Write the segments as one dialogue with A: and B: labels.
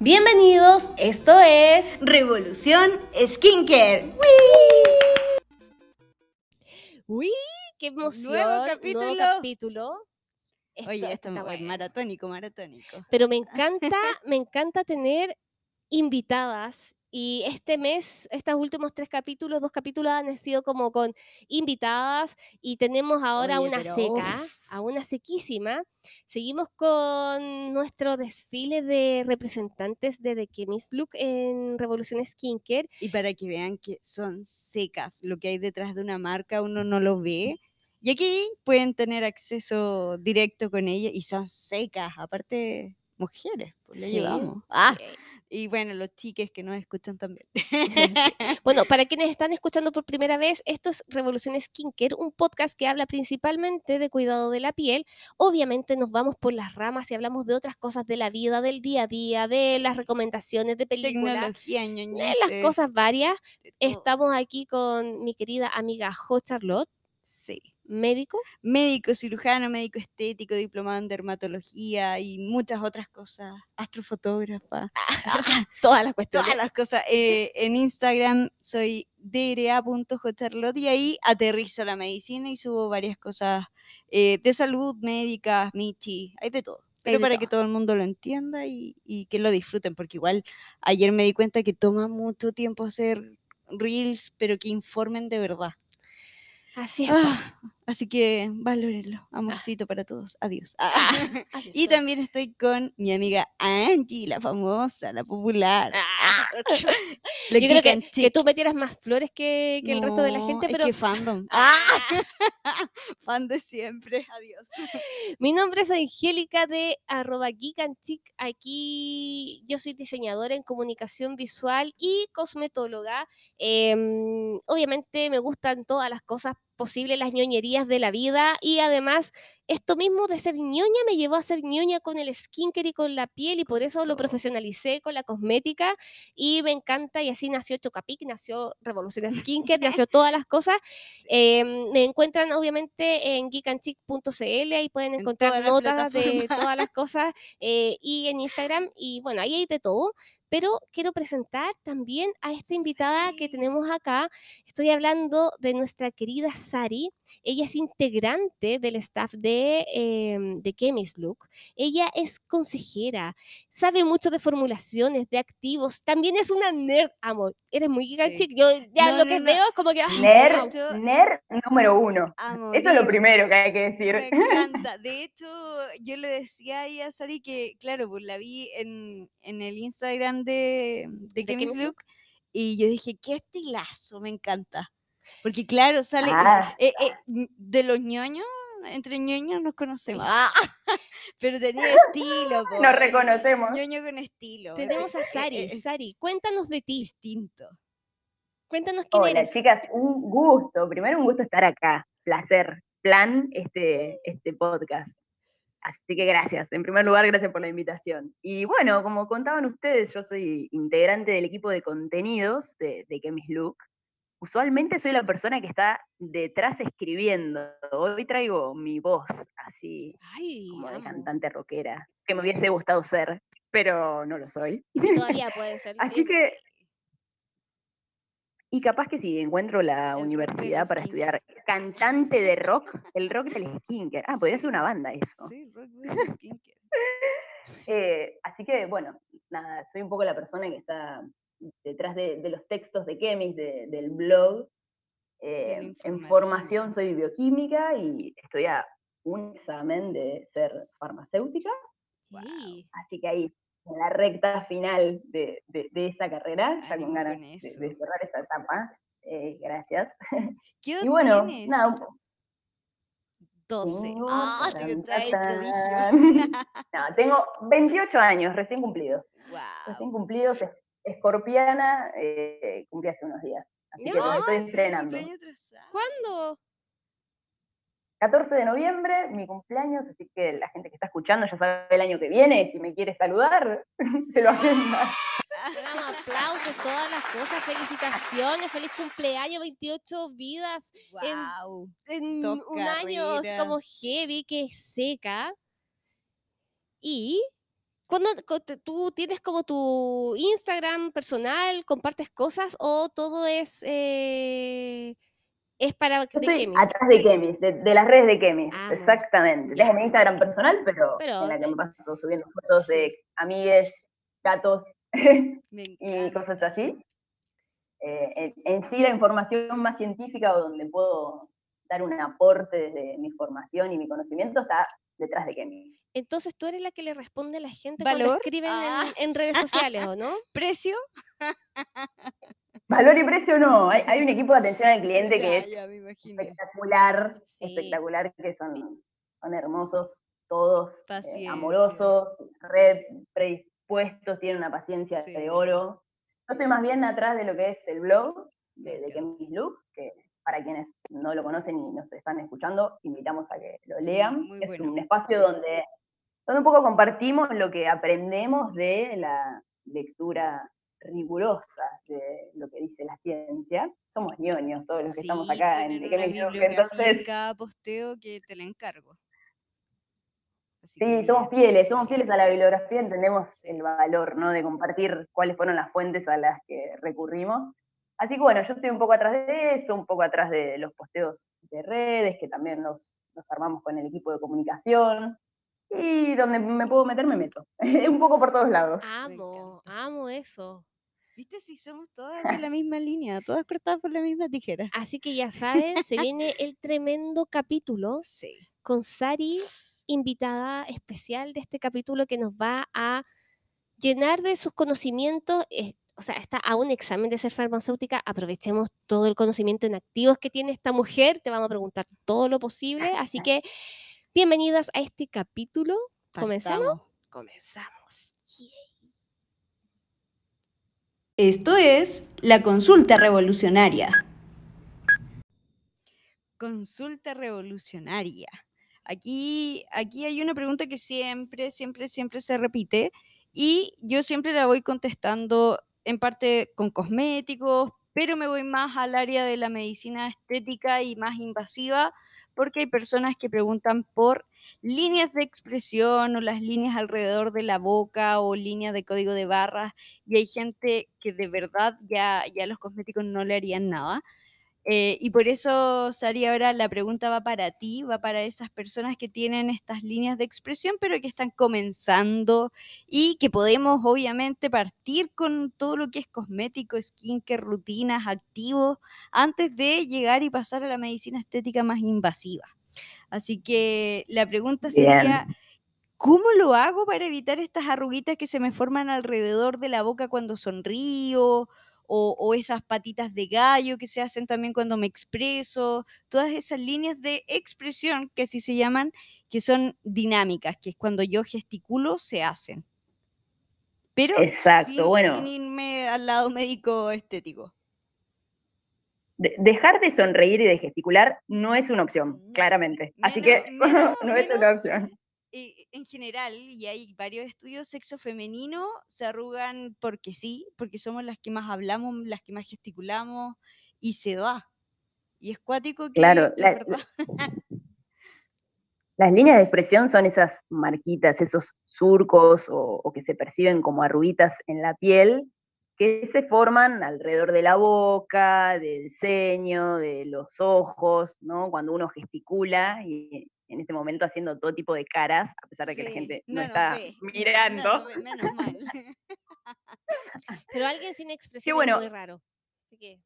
A: Bienvenidos, esto es
B: Revolución Skincare.
A: ¡Uy! ¡Qué emoción!
B: Nuevo capítulo.
A: capítulo. Esto-
B: Oye,
A: esto
B: es
A: bueno.
B: maratónico, maratónico.
A: Pero me encanta, me encanta tener invitadas. Y este mes, estos últimos tres capítulos, dos capítulos han sido como con invitadas y tenemos ahora
B: Oye,
A: una seca,
B: uf.
A: a una sequísima. Seguimos con nuestro desfile de representantes de The Chemist Look en Revolución Skincare.
B: Y para que vean que son secas, lo que hay detrás de una marca uno no lo ve. Y aquí pueden tener acceso directo con ella y son secas, aparte mujeres, pues le
A: Sí,
B: llevamos. Ah, y bueno, los chiques que nos escuchan también.
A: Bueno, para quienes están escuchando por primera vez, esto es Revolución Skincare, un podcast que habla principalmente de cuidado de la piel. Obviamente nos vamos por las ramas y hablamos de otras cosas de la vida, del día a día, de las recomendaciones de películas, de las cosas varias. Estamos aquí con mi querida amiga Jo Charlotte,
B: Sí.
A: Médico.
B: médico, cirujano, médico estético, diplomado en dermatología y muchas otras cosas, astrofotógrafa,
A: Todas las cuestiones.
B: todas las cosas. Eh, en Instagram soy dra.jcharlotte y ahí aterrizo la medicina y subo varias cosas eh, de salud, médicas, michi, hay de todo. Pero para que
A: todo.
B: todo el mundo lo entienda y, y que lo disfruten, porque igual ayer me di cuenta que toma mucho tiempo hacer reels, pero que informen de verdad.
A: Así es.
B: Ah, así que valórenlo. Amorcito para todos. Adiós. Ah.
A: Así
B: Y también estoy con mi amiga Angie, la famosa, la popular.
A: Yo creo que, que tú metieras más flores que, que el resto de la gente,
B: es
A: pero
B: que fandom.
A: Ah.
B: Fan de siempre. Adiós.
A: Mi nombre es Angélica de arroba. Aquí yo soy diseñadora en comunicación visual y cosmetóloga. Em, obviamente me gustan todas las cosas posibles, las ñoñerías de la vida y además esto mismo de ser ñoña me llevó a ser ñoña con el skincare y con la piel y por eso lo
B: todo.
A: profesionalicé con la cosmética y me encanta y así nació Chocapic, nació Revolución Skincare, nació todas las cosas. Em, me encuentran obviamente en geekandchic.cl, ahí pueden
B: En
A: encontrar
B: las
A: notas de todas las cosas eh, y en Instagram y bueno, ahí hay de todo. Pero quiero presentar también a esta invitada que
B: Sí.
A: tenemos acá. Estoy hablando de nuestra querida Sari. Ella es integrante del staff de, em, de Chemist Look. Ella es consejera, sabe mucho de formulaciones, de activos. También es una nerd, amo. Eres muy and
B: Sí.
A: Yo ya
B: No,
A: lo
B: no,
A: que
B: no.
A: veo es como que... ¡ay,
C: Nerd, nerd número uno.
B: A
C: Eso es lo primero que hay que decir.
B: Me encanta. De hecho, yo le decía ahí a Sari que, claro, pues la vi en, en el Instagram de, de
A: ¿De
B: Chemist Look y yo dije, qué estilazo, me encanta. Porque, claro, sale eh,
C: Ah.
B: eh, eh, de los ñoños, entre ñoños nos conocemos. Ah, pero tenía estilo, po,
C: Nos reconocemos.
B: ñoño con estilo.
A: Tenemos a Sari. Sari, cuéntanos de ti.
B: distinto.
A: Cuéntanos quién
C: Hola
A: eres.
C: chicas, un gusto. Primero un gusto estar acá. Placer. Plan este, este podcast. Así que gracias. En primer lugar, gracias por la invitación. Y bueno, como contaban ustedes, yo soy integrante del equipo de contenidos de, de Chemist Look. Usualmente soy la persona que está detrás escribiendo. Hoy traigo mi voz así
A: Ay,
C: como de cantante rockera, que me hubiese gustado ser, pero no lo soy.
A: Todavía puede ser.
C: Así que. Y capaz que si encuentro la
B: El
C: universidad para estudiar cantante de rock, el rock del skincare. Ah, podría ser una banda eso.
B: Sí, rock de skincare.
C: Eh, así que, bueno, nada, soy un poco la persona que está detrás de, de los textos de Chemis, de- del blog. Eh, en formación soy bioquímica y estoy a un examen de ser farmacéutica.
A: Sí.
C: Así que ahí, en la recta final de, de- de esa carrera, ya
B: Ánimo
C: con ganas
B: con
C: de, de cerrar esa etapa. Eh, gracias.
B: ¿Qué
C: Y bueno,
B: tienes?
C: nada, un po-
B: 12.
C: tengo,
B: Ah, te
C: tan,
B: trae el
C: no, tengo 28 años recién cumplidos. Recién
B: Wow.
C: cumplidos, es- escorpiana, eh, cumplí hace unos días. Así que me
A: Ay,
C: estoy estrenando.
A: ¿Cuándo?
C: 14 de noviembre, mi cumpleaños, así que la gente que está escuchando ya sabe el año que viene, y si me quiere saludar, se lo agenda.
A: Damos aplausos, todas las cosas, felicitaciones, feliz cumpleaños, 28 vidas en-
B: Wow.
A: en un año, así como heavy, que es seca. Y ¿Vos no- co- te- ¿Tú tienes como tu Instagram personal, compartes cosas o todo es, eh, es para
C: Yo
A: de Kemis?
C: atrás de Kemis, de, de las redes de Kemis,
A: Ah,
C: exactamente. Tengo mi Instagram personal, pero,
A: Pero
C: en la que me paso subiendo fotos de amigues, gatos y cosas así. Eh, en, en sí la información más científica o donde puedo dar un aporte desde mi formación y mi conocimiento está detrás de Kemis.
A: Entonces tú eres la que le responde a la gente cuando
B: ¿Valor?
A: escriben en-
B: Ah.
A: en, redes sociales, ¿o no?
B: ¿Precio?
C: Valor y precio no, hay, hay un equipo de atención al cliente que
B: Ya,
C: es
B: ya,
C: espectacular,
A: Sí.
C: espectacular, que son, son hermosos todos, eh, amorosos, re predispuestos, tienen una paciencia
B: Sí.
C: de oro. Yo estoy más bien atrás de lo que es el blog de, de. Kemis Look, que para quienes no lo conocen y nos están escuchando, invitamos a que lo lean. es
B: bueno.
C: un espacio donde, donde un poco compartimos lo que aprendemos de la lectura rigurosa de lo que dice la ciencia. Somos ñoños todos los que estamos acá en entonces
B: cada posteo que te la encargo. Así
C: Sí,
B: que,
C: somos fieles, somos fieles a la bibliografía, entendemos el valor, ¿no? De compartir cuáles fueron las fuentes a las que recurrimos. Así que bueno, yo estoy un poco atrás de eso, un poco atrás de los posteos de redes, que también los, los armamos con el equipo de comunicación. Y donde me puedo meter, me meto. un poco por todos lados.
A: Amo, amo eso.
B: ¿Viste si somos todas de la misma línea, todas cortadas por la misma tijera?
A: Así que ya saben, se viene el tremendo capítulo
B: Sí.
A: con Sari, invitada especial de este capítulo que nos va a llenar de sus conocimientos. o sea, está a un examen de ser farmacéutica. Aprovechemos todo el conocimiento en activos que tiene esta mujer. Te vamos a preguntar todo lo posible. Así que, bienvenidas a este capítulo. ¿Comenzamos?
B: Partamos.
A: Comenzamos.
D: Esto es la consulta revolucionaria.
B: Consulta revolucionaria. Aquí, aquí hay una pregunta que siempre, siempre, siempre se repite y yo siempre la voy contestando en parte con cosméticos, pero me voy más al área de la medicina estética y más invasiva porque hay personas que preguntan por líneas de expresión o las líneas alrededor de la boca o líneas de código de barras y hay gente que de verdad ya, ya los cosméticos no le harían nada. Eh, y por eso, Sari, ahora la pregunta va para ti, va para esas personas que tienen estas líneas de expresión, pero que están comenzando y que podemos obviamente partir con todo lo que es cosmético, skincare, rutinas, activos, antes de llegar y pasar a la medicina estética más invasiva. Así que la pregunta
C: Bien.
B: sería, ¿cómo lo hago para evitar estas arruguitas que se me forman alrededor de la boca cuando sonrío? O, o esas patitas de gallo que se hacen también cuando me expreso, todas esas líneas de expresión que así se llaman, que son dinámicas, que es cuando yo gesticulo, se hacen. Pero
C: Exacto,
B: sin,
C: bueno.
B: sin irme al lado médico estético.
C: De- dejar de sonreír y de gesticular no es una opción, claramente. Así
B: Menos-
C: que
B: menos-
C: no es
B: menos-
C: una opción.
B: eh, en general, y hay varios estudios, sexo femenino se arrugan porque sí, porque somos las que más hablamos, las que más gesticulamos, y se da. Y es cuático que
C: Claro, la-
B: verdad.
C: Las líneas de expresión son esas marquitas, esos surcos o, o que se perciben como arruguitas en la piel que se forman alrededor de la boca, del ceño, de los ojos, ¿no? Cuando uno gesticula y en este momento haciendo todo tipo de caras, a pesar de que la
B: Sí,
C: gente no, está
B: ve,
C: mirando.
B: no nos ve, menos mal.
A: Pero alguien sin expresión
C: bueno.
A: es muy raro. Así que,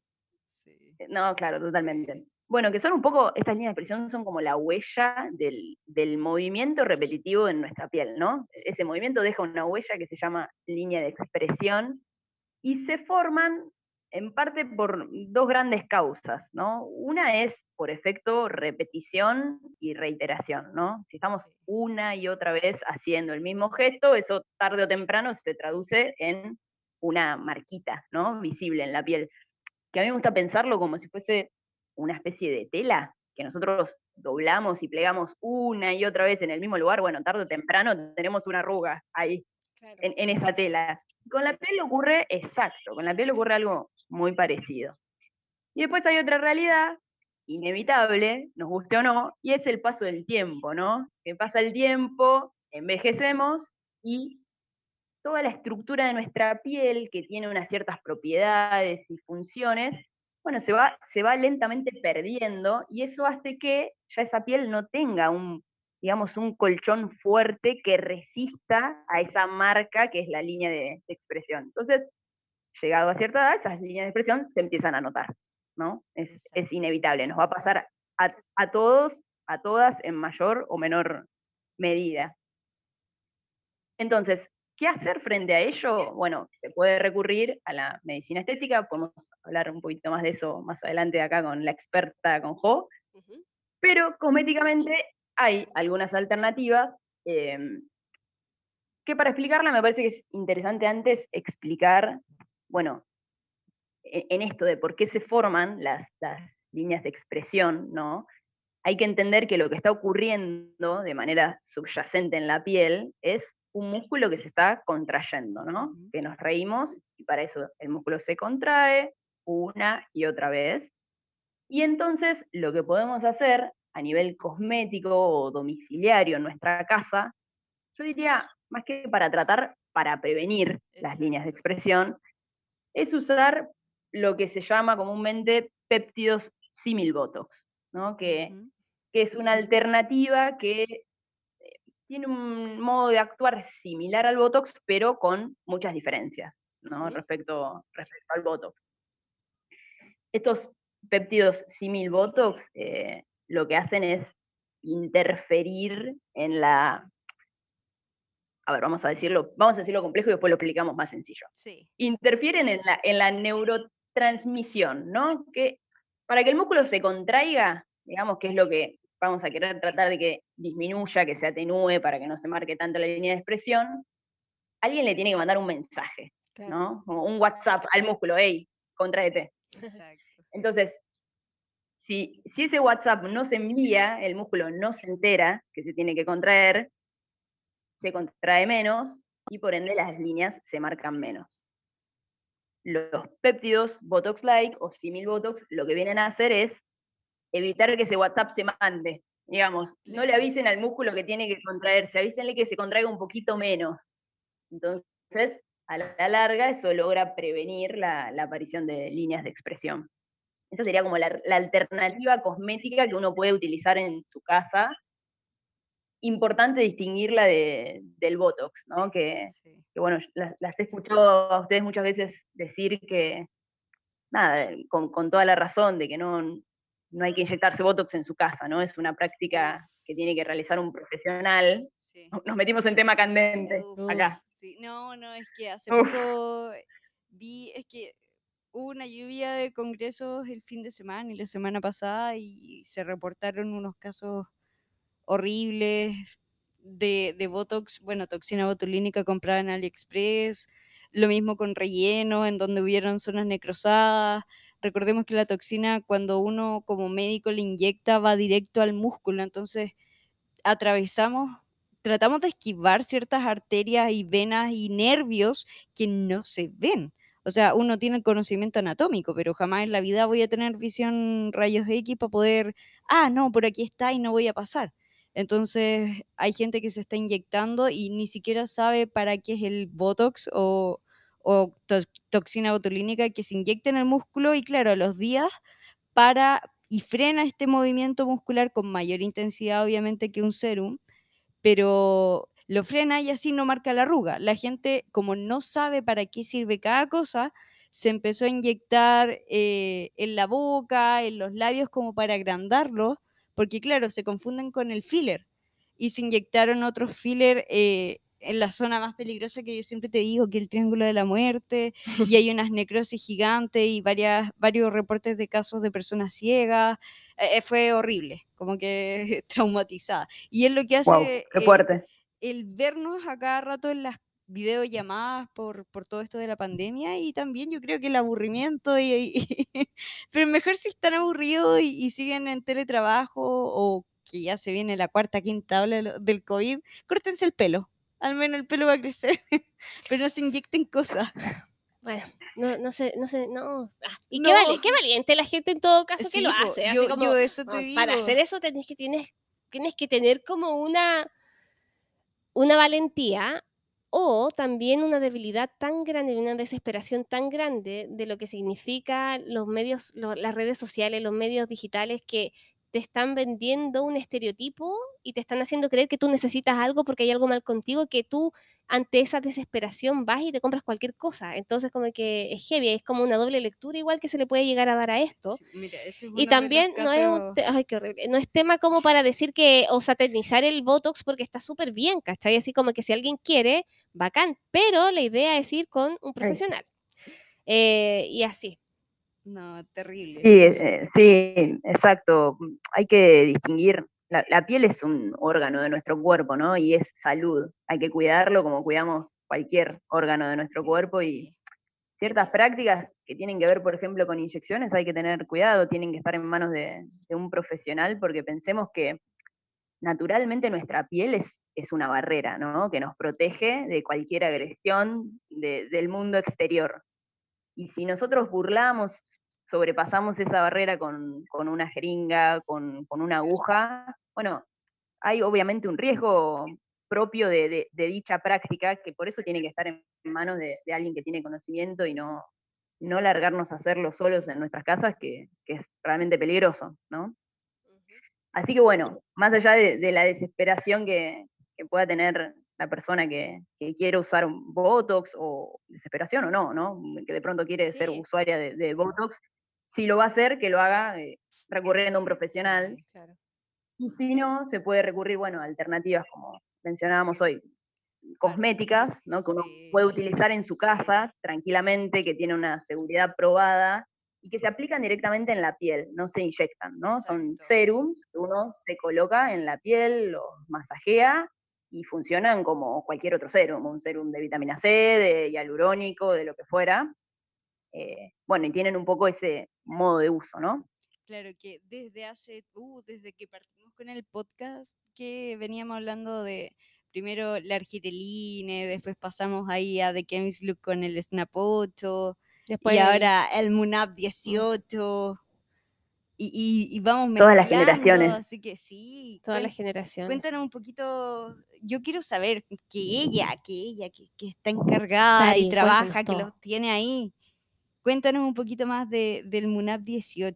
B: Sí.
C: No, claro, totalmente. Bueno, que son un poco, estas líneas de expresión son como la huella del, del movimiento repetitivo en nuestra piel, ¿no? Ese movimiento deja una huella que se llama línea de expresión y se forman en parte por dos grandes causas, ¿no? Una es por efecto repetición y reiteración, ¿no? Si estamos una y otra vez haciendo el mismo gesto, eso tarde o temprano se traduce en una marquita, ¿no? Visible en la piel. Que a mí me gusta pensarlo como si fuese una especie de tela que nosotros doblamos y plegamos una y otra vez en el mismo lugar, bueno, tarde o temprano tenemos una arruga ahí
A: claro.
C: en, en esa tela. Con la piel ocurre exacto, con la piel ocurre algo muy parecido. Y después hay otra realidad inevitable, nos guste o no, y es el paso del tiempo, ¿no? Que pasa el tiempo, envejecemos y toda la estructura de nuestra piel, que tiene unas ciertas propiedades y funciones, bueno, se va, se va lentamente perdiendo y eso hace que ya esa piel no tenga un, digamos, un colchón fuerte que resista a esa marca que es la línea de, de expresión. Entonces, llegado a cierta edad, esas líneas de expresión se empiezan a notar, ¿no? Es, es inevitable, nos va a pasar a, a todos, a todas, en mayor o menor medida. Entonces, ¿qué hacer frente a ello? Bueno, se puede recurrir a la medicina estética, podemos hablar un poquito más de eso más adelante acá con la experta, con Jo, pero cosméticamente hay algunas alternativas em, que para explicarla me parece que es interesante antes explicar, bueno, e- en esto de por qué se forman las, las líneas de expresión, ¿no? Hay que entender que lo que está ocurriendo de manera subyacente en la piel es un músculo que se está contrayendo, ¿no? Que nos reímos y para eso el músculo se contrae una y otra vez. Y entonces lo que podemos hacer a nivel cosmético o domiciliario en nuestra casa, yo diría, más que para tratar, para prevenir las líneas de expresión, es usar lo que se llama comúnmente péptidos simil botox, ¿no? que, que es una alternativa que eh, tiene un modo de actuar similar al botox, pero con muchas diferencias ¿no?
A: Sí.
C: respecto, respecto al botox. Estos péptidos simil botox eh, lo que hacen es interferir en la. A ver, vamos a decirlo, vamos a decirlo complejo y después lo explicamos más sencillo
B: Sí.
C: interfieren en la, en la neurotransmisión, ¿no? Que para que el músculo se contraiga, digamos que es lo que vamos a querer tratar de que disminuya, que se atenúe, para que no se marque tanto la línea de expresión, alguien le tiene que mandar un mensaje,
A: Claro.
C: ¿no? Como un WhatsApp al músculo, hey, contraete.
B: Exacto.
C: Entonces, si, si ese WhatsApp no se envía, el músculo no se entera que se tiene que contraer, se contrae menos y por ende las líneas se marcan menos. Los péptidos Botox-like o simil Botox lo que vienen a hacer es evitar que ese WhatsApp se mande. Digamos, no le avisen al músculo que tiene que contraerse, avísenle que se contraiga un poquito menos. Entonces, a la larga, eso logra prevenir la, la aparición de líneas de expresión. Esa sería como la, la alternativa cosmética que uno puede utilizar en su casa. Importante distinguirla de- del Botox, ¿no? Que,
B: Sí.
C: que, bueno, las, las he escuchado a ustedes muchas veces decir que, nada, con, con toda la razón de que no, no hay que inyectarse Botox en su casa, ¿no? Es una práctica que tiene que realizar un profesional.
B: Sí.
C: Nos metimos en tema candente
B: Uf,
C: acá.
B: Sí, no, no, es que hace
C: Uf.
B: poco vi, es que hubo una lluvia de congresos el fin de semana y la semana pasada y se reportaron unos casos horribles de, de Botox, bueno, toxina botulínica comprada en AliExpress, lo mismo con relleno, en donde hubieron zonas necrosadas. Recordemos que la toxina cuando uno como médico le inyecta va directo al músculo, entonces atravesamos, tratamos de esquivar ciertas arterias y venas y nervios que no se ven. O sea, uno tiene el conocimiento anatómico, pero jamás en la vida voy a tener visión rayos X para poder, ah, no, por aquí está y no voy a pasar. Entonces, hay gente que se está inyectando y ni siquiera sabe para qué es el Botox o, o to- toxina botulínica que se inyecta en el músculo y claro, a los días para y frena este movimiento muscular con mayor intensidad, obviamente, que un serum, pero lo frena y así no marca la arruga. La gente, como no sabe para qué sirve cada cosa, se empezó a inyectar eh, en la boca, en los labios, como para agrandarlo, porque claro, se confunden con el filler. Y se inyectaron otros filler eh, en la zona más peligrosa que yo siempre te digo, que el Triángulo de la Muerte, y hay unas necrosis gigantes y varias, varios reportes de casos de personas ciegas. Eh, eh, fue horrible, como que traumatizada. Y es lo que hace
C: Wow, qué
B: eh,
C: fuerte.
B: El vernos a cada rato en las videollamadas por, por todo esto de la pandemia y también yo creo que el aburrimiento y, y- pero mejor si están aburridos y, y siguen en teletrabajo o que ya se viene la cuarta, quinta ola del COVID, córtense el pelo, al menos el pelo va a crecer, pero no se inyecten cosas.
A: Bueno, no, no sé, no sé, no. Ah, y
B: No.
A: qué, vale, qué valiente la gente en todo caso que lo hace. así como,
B: yo eso te
A: "Oh,
B: digo.
A: Para hacer eso tenés que, tienes, tienes que tener como una, una valentía o también una debilidad tan grande, una desesperación tan grande de lo que significa los medios, las redes sociales, los medios digitales que te están vendiendo un estereotipo y te están haciendo creer que tú necesitas algo porque hay algo mal contigo, que tú ante esa desesperación vas y te compras cualquier cosa. Entonces como que es heavy, es como una doble lectura igual que se le puede llegar a dar a esto.
B: Sí, mira, ese es uno
A: Y también no es un
B: casos-
A: te- ay, qué horrible. No es tema como para decir que o satanizar el Botox porque está súper bien, ¿cachai? Así como que si alguien quiere, bacán, pero la idea es ir con un profesional. Eh, y así.
B: No, terrible.
C: Sí, eh, sí, exacto. Hay que distinguir. La, la piel es un órgano de nuestro cuerpo, ¿no? Y es salud. Hay que cuidarlo como cuidamos cualquier órgano de nuestro cuerpo y ciertas prácticas que tienen que ver, por ejemplo, con inyecciones, hay que tener cuidado, tienen que estar en manos de, de un profesional porque pensemos que naturalmente nuestra piel es, es una barrera, ¿no? Que nos protege de cualquier agresión de- del mundo exterior. Y si nosotros burlamos, sobrepasamos esa barrera con, con una jeringa, con, con una aguja, bueno, hay obviamente un riesgo propio de, de- de dicha práctica, que por eso tiene que estar en manos de, de alguien que tiene conocimiento y no, no largarnos a hacerlo solos en nuestras casas, que, que es realmente peligroso, ¿no? Así que bueno, más allá de, de la desesperación que, que pueda tener la persona que, que quiere usar un Botox, o desesperación o no, ¿no? Que de pronto quiere ser usuaria de, de Botox, si lo va a hacer, que lo haga eh, recurriendo a un profesional.
A: Claro.
C: Y si no, se puede recurrir, bueno, a alternativas como mencionábamos hoy, cosméticas, ¿no? Que uno
B: Sí.
C: puede utilizar en su casa tranquilamente, que tiene una seguridad probada y que se aplican directamente en la piel, no se inyectan, ¿no? Son serums que uno se coloca en la piel, los masajea y funcionan como cualquier otro serum, un serum de vitamina C, de hialurónico, de lo que fuera. Eh, bueno, y tienen un poco ese modo de uso, ¿no?
B: Claro que desde hace, uh, desde que partimos con el podcast, que veníamos hablando de primero la argireline, después pasamos ahí a The Chemist Look con el Snap 8,
A: Después
B: y
A: el-
B: ahora el Munap 18, y, y, y vamos
C: Todas las generaciones.
B: Así que sí,
A: toda la
B: cuen-
A: generación.
B: cuéntanos un poquito, yo quiero saber que ella, que ella, que, que está encargada
A: Sari,
B: y trabaja, que los tiene ahí, cuéntanos un poquito más de, del Munap 18.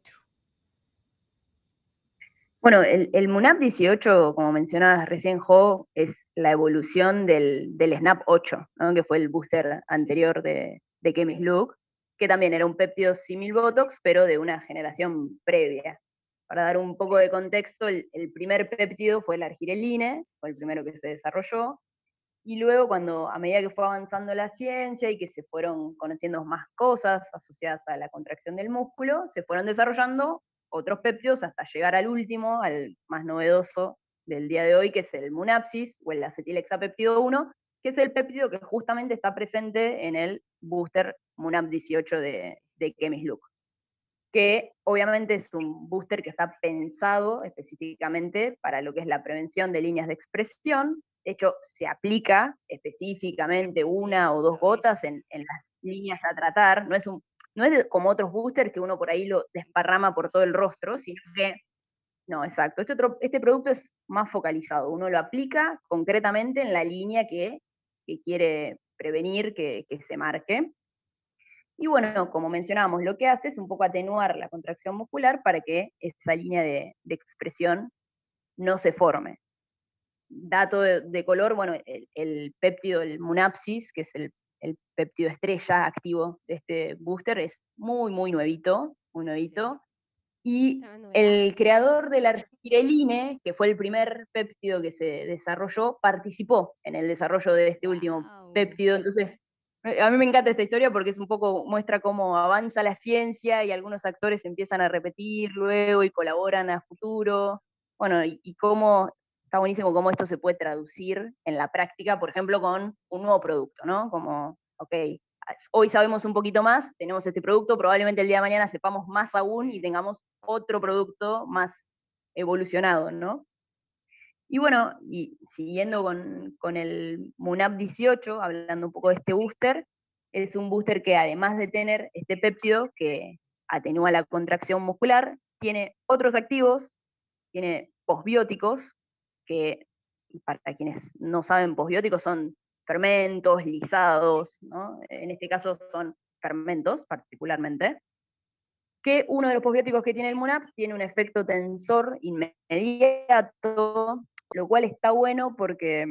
C: Bueno, el, el Munap 18, como mencionabas recién, Jo, es la evolución del, del Snap 8, ¿no? que fue el booster anterior de, de Chemist Look, que también era un péptido simil Botox, pero de una generación previa. Para dar un poco de contexto, el, primer péptido fue el argireline, fue el primero que se desarrolló, y luego cuando a medida que fue avanzando la ciencia y que se fueron conociendo más cosas asociadas a la contracción del músculo, se fueron desarrollando otros péptidos hasta llegar al último, al más novedoso del día de hoy, que es el Munapsis o el acetilhexapéptido 1, que es el péptido que justamente está presente en el booster Munap 18 de, de Chemist Look que obviamente es un booster que está pensado específicamente para lo que es la prevención de líneas de expresión. De hecho, se aplica específicamente una o dos gotas en, en las líneas a tratar. No es, un, no es como otros boosters que uno por ahí lo desparrama por todo el rostro, sino que, no, exacto. Este, otro, este producto es más focalizado. Uno lo aplica concretamente en la línea que, que quiere prevenir que, que se marque. Y bueno, como mencionábamos, lo que hace es un poco atenuar la contracción muscular para que esa línea de, de expresión no se forme. Dato de, de color, bueno, el, el péptido, el Munapsis, que es el, el péptido estrella activo de este booster, es muy, muy nuevito, muy nuevito. Y el creador del argireline, que fue el primer péptido que se desarrolló, participó en el desarrollo de este último péptido. Entonces, eh, a mí me encanta esta historia porque es un poco, muestra cómo avanza la ciencia y algunos actores empiezan a repetir luego y colaboran a futuro. Bueno, y, y cómo está buenísimo cómo esto se puede traducir en la práctica, por ejemplo, con un nuevo producto, ¿no? Como, ok, hoy sabemos un poquito más, tenemos este producto, probablemente el día de mañana sepamos más aún y tengamos otro producto más evolucionado, ¿no? Y bueno, y siguiendo con, con el Munap 18, hablando un poco de este booster, es un booster que además de tener este péptido que atenúa la contracción muscular, tiene otros activos, tiene posbióticos, que para quienes no saben, posbióticos son fermentos, lisados, ¿no? En este caso son fermentos particularmente, que uno de los posbióticos que tiene el MUNAP tiene un efecto tensor inmediato, lo cual está bueno porque,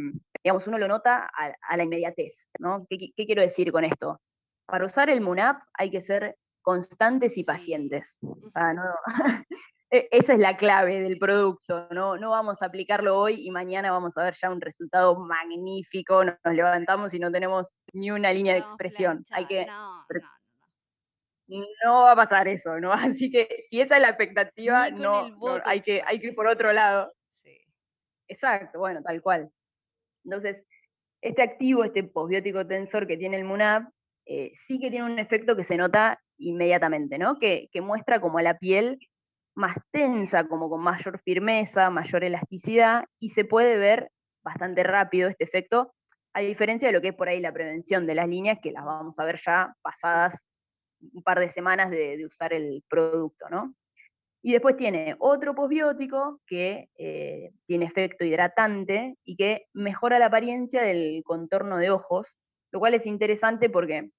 C: digamos, uno lo nota a, la inmediatez, ¿no? ¿Qué, quiero decir con esto? Para usar el MUNAP hay que ser constantes y pacientes. E, esa es la clave del producto, ¿no? No vamos a aplicarlo hoy y mañana vamos a ver ya un resultado magnífico, nos levantamos y no tenemos ni una línea de expresión. hay que no va a pasar eso, ¿no? Así que si esa es la expectativa, no, hay, que, hay que ir por otro lado. Sí. Exacto, bueno, tal cual. Entonces, este activo, este posbiótico tensor que tiene el MUNAP, eh, sí que tiene un efecto que se nota inmediatamente, ¿no? Que, que muestra como la piel más tensa, como con mayor firmeza, mayor elasticidad, y se puede ver bastante rápido este efecto, a diferencia de lo que es por ahí la prevención de las líneas, que las vamos a ver ya pasadas un par de semanas de, usar el producto, ¿no? Y después tiene otro posbiótico que eh, tiene efecto hidratante y que mejora la apariencia del contorno de ojos, lo cual es interesante porque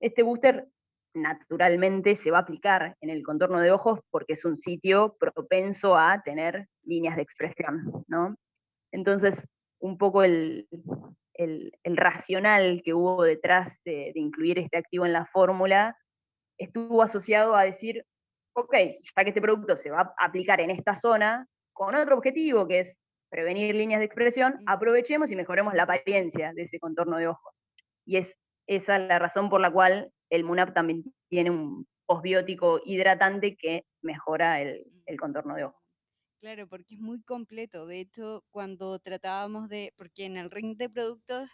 C: este booster naturalmente se va a aplicar en el contorno de ojos porque es un sitio propenso a tener líneas de expresión, ¿no? Entonces, un poco el, el, racional que hubo detrás de, incluir este activo en la fórmula estuvo asociado a decir, ok, ya que este producto se va a aplicar en esta zona, con otro objetivo que es prevenir líneas de expresión, aprovechemos y mejoremos la apariencia de ese contorno de ojos. Y es esa la razón por la cual el MUNAP también tiene un posbiótico hidratante que mejora el contorno de ojos.
B: Claro, porque es muy completo. De hecho, cuando tratábamos de, porque en el ring de productos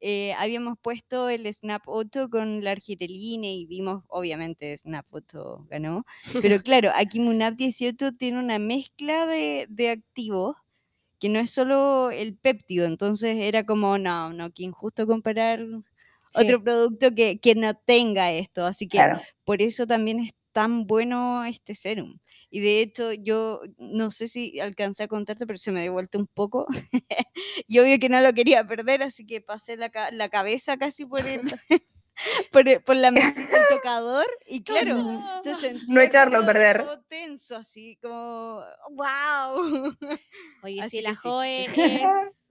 B: eh, habíamos puesto el Snap 8 con la argireline y vimos, obviamente, Snap 8 ganó. Pero claro, aquí Munap 18 tiene una mezcla de, de activos que no es solo el péptido, entonces era como, no, no, que injusto comparar otro producto que, que, no tenga esto. Así que por eso también es tan bueno este serum. Y de hecho, yo no sé si alcancé a contarte, pero se me dio vuelta un poco. y obvio que no lo quería perder, así que pasé la, la cabeza casi por el. por, la mesita del tocador y claro, se sentía
C: no echarlo a perder.
B: Tenso, así como wow.
A: Oye, si la Joe es,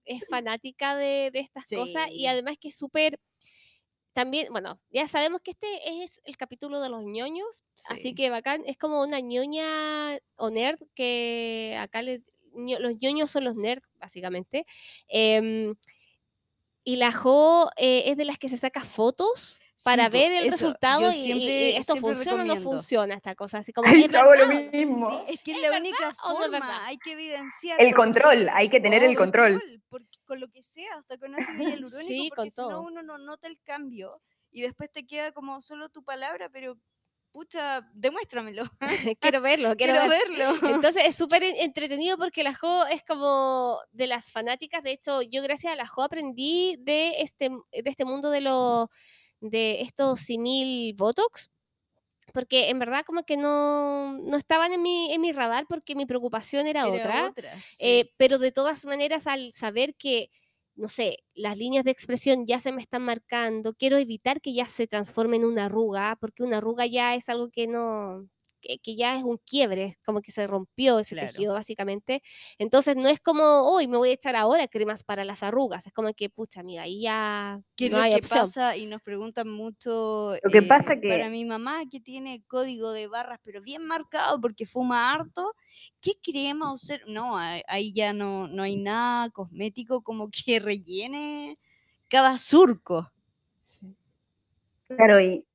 A: es, fanática de, de estas cosas y además que es súper también, bueno, ya sabemos que este es el capítulo de los ñoños, así que bacán, es como una ñoña o nerd que acá los ñoños son los nerds, básicamente. Em, y la Jo eh, es de las que se saca fotos para ver el resultado y, esto funciona o no funciona esta cosa así como
C: es lo mismo.
B: Es que es, la única forma hay que evidenciar
C: el control hay que tener el control,
B: con lo que sea hasta con ácido hialurónico sí, porque si no uno no nota el cambio y después te queda como solo tu palabra pero pucha, demuéstramelo.
A: quiero verlo, quiero, verlo. Entonces es súper entretenido porque la Jo es como de las fanáticas. De hecho, yo gracias a la Jo aprendí de este, de este mundo de los de estos simil Botox, porque en verdad como que no, no estaban en mi, en mi radar porque mi preocupación era, otra, eh, pero de todas maneras al saber que, no sé, las líneas de expresión ya se me están marcando, quiero evitar que ya se transforme en una arruga, porque una arruga ya es algo que no, que, ya es un quiebre, como que se rompió ese tejido básicamente. Entonces no es como, hoy me voy a echar ahora cremas para las arrugas, es como que, pucha, amiga, ahí ya
B: ¿Qué
A: no
B: lo
A: hay
B: que pasa? Y nos preguntan mucho,
C: lo que pasa eh, que...
B: para mi mamá que tiene código de barras, pero bien marcado porque fuma harto, ¿qué crema usar? No, ahí ya no, no hay nada cosmético como que rellene cada surco.
C: Claro, y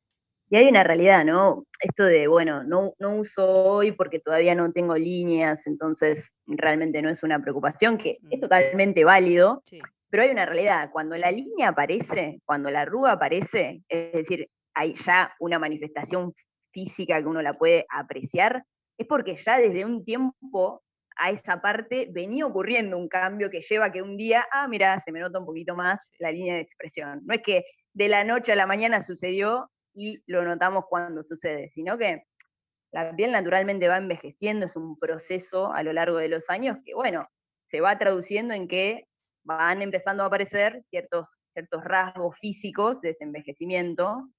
C: y hay una realidad, ¿no? Esto de, bueno, no, no uso hoy porque todavía no tengo líneas, entonces realmente no es una preocupación, que es mm. totalmente válido, pero hay una realidad. Cuando la línea aparece, cuando la arruga aparece, es decir, hay ya una manifestación física que uno la puede apreciar, es porque ya desde un tiempo a esa parte venía ocurriendo un cambio que lleva a que un día, ah, mira, se me nota un poquito más la línea de expresión. No es que de la noche a la mañana sucedió y lo notamos cuando sucede, sino que la piel naturalmente va envejeciendo, es un proceso a lo largo de los años que, bueno, se va traduciendo en que van empezando a aparecer ciertos, ciertos rasgos físicos de ese envejecimiento,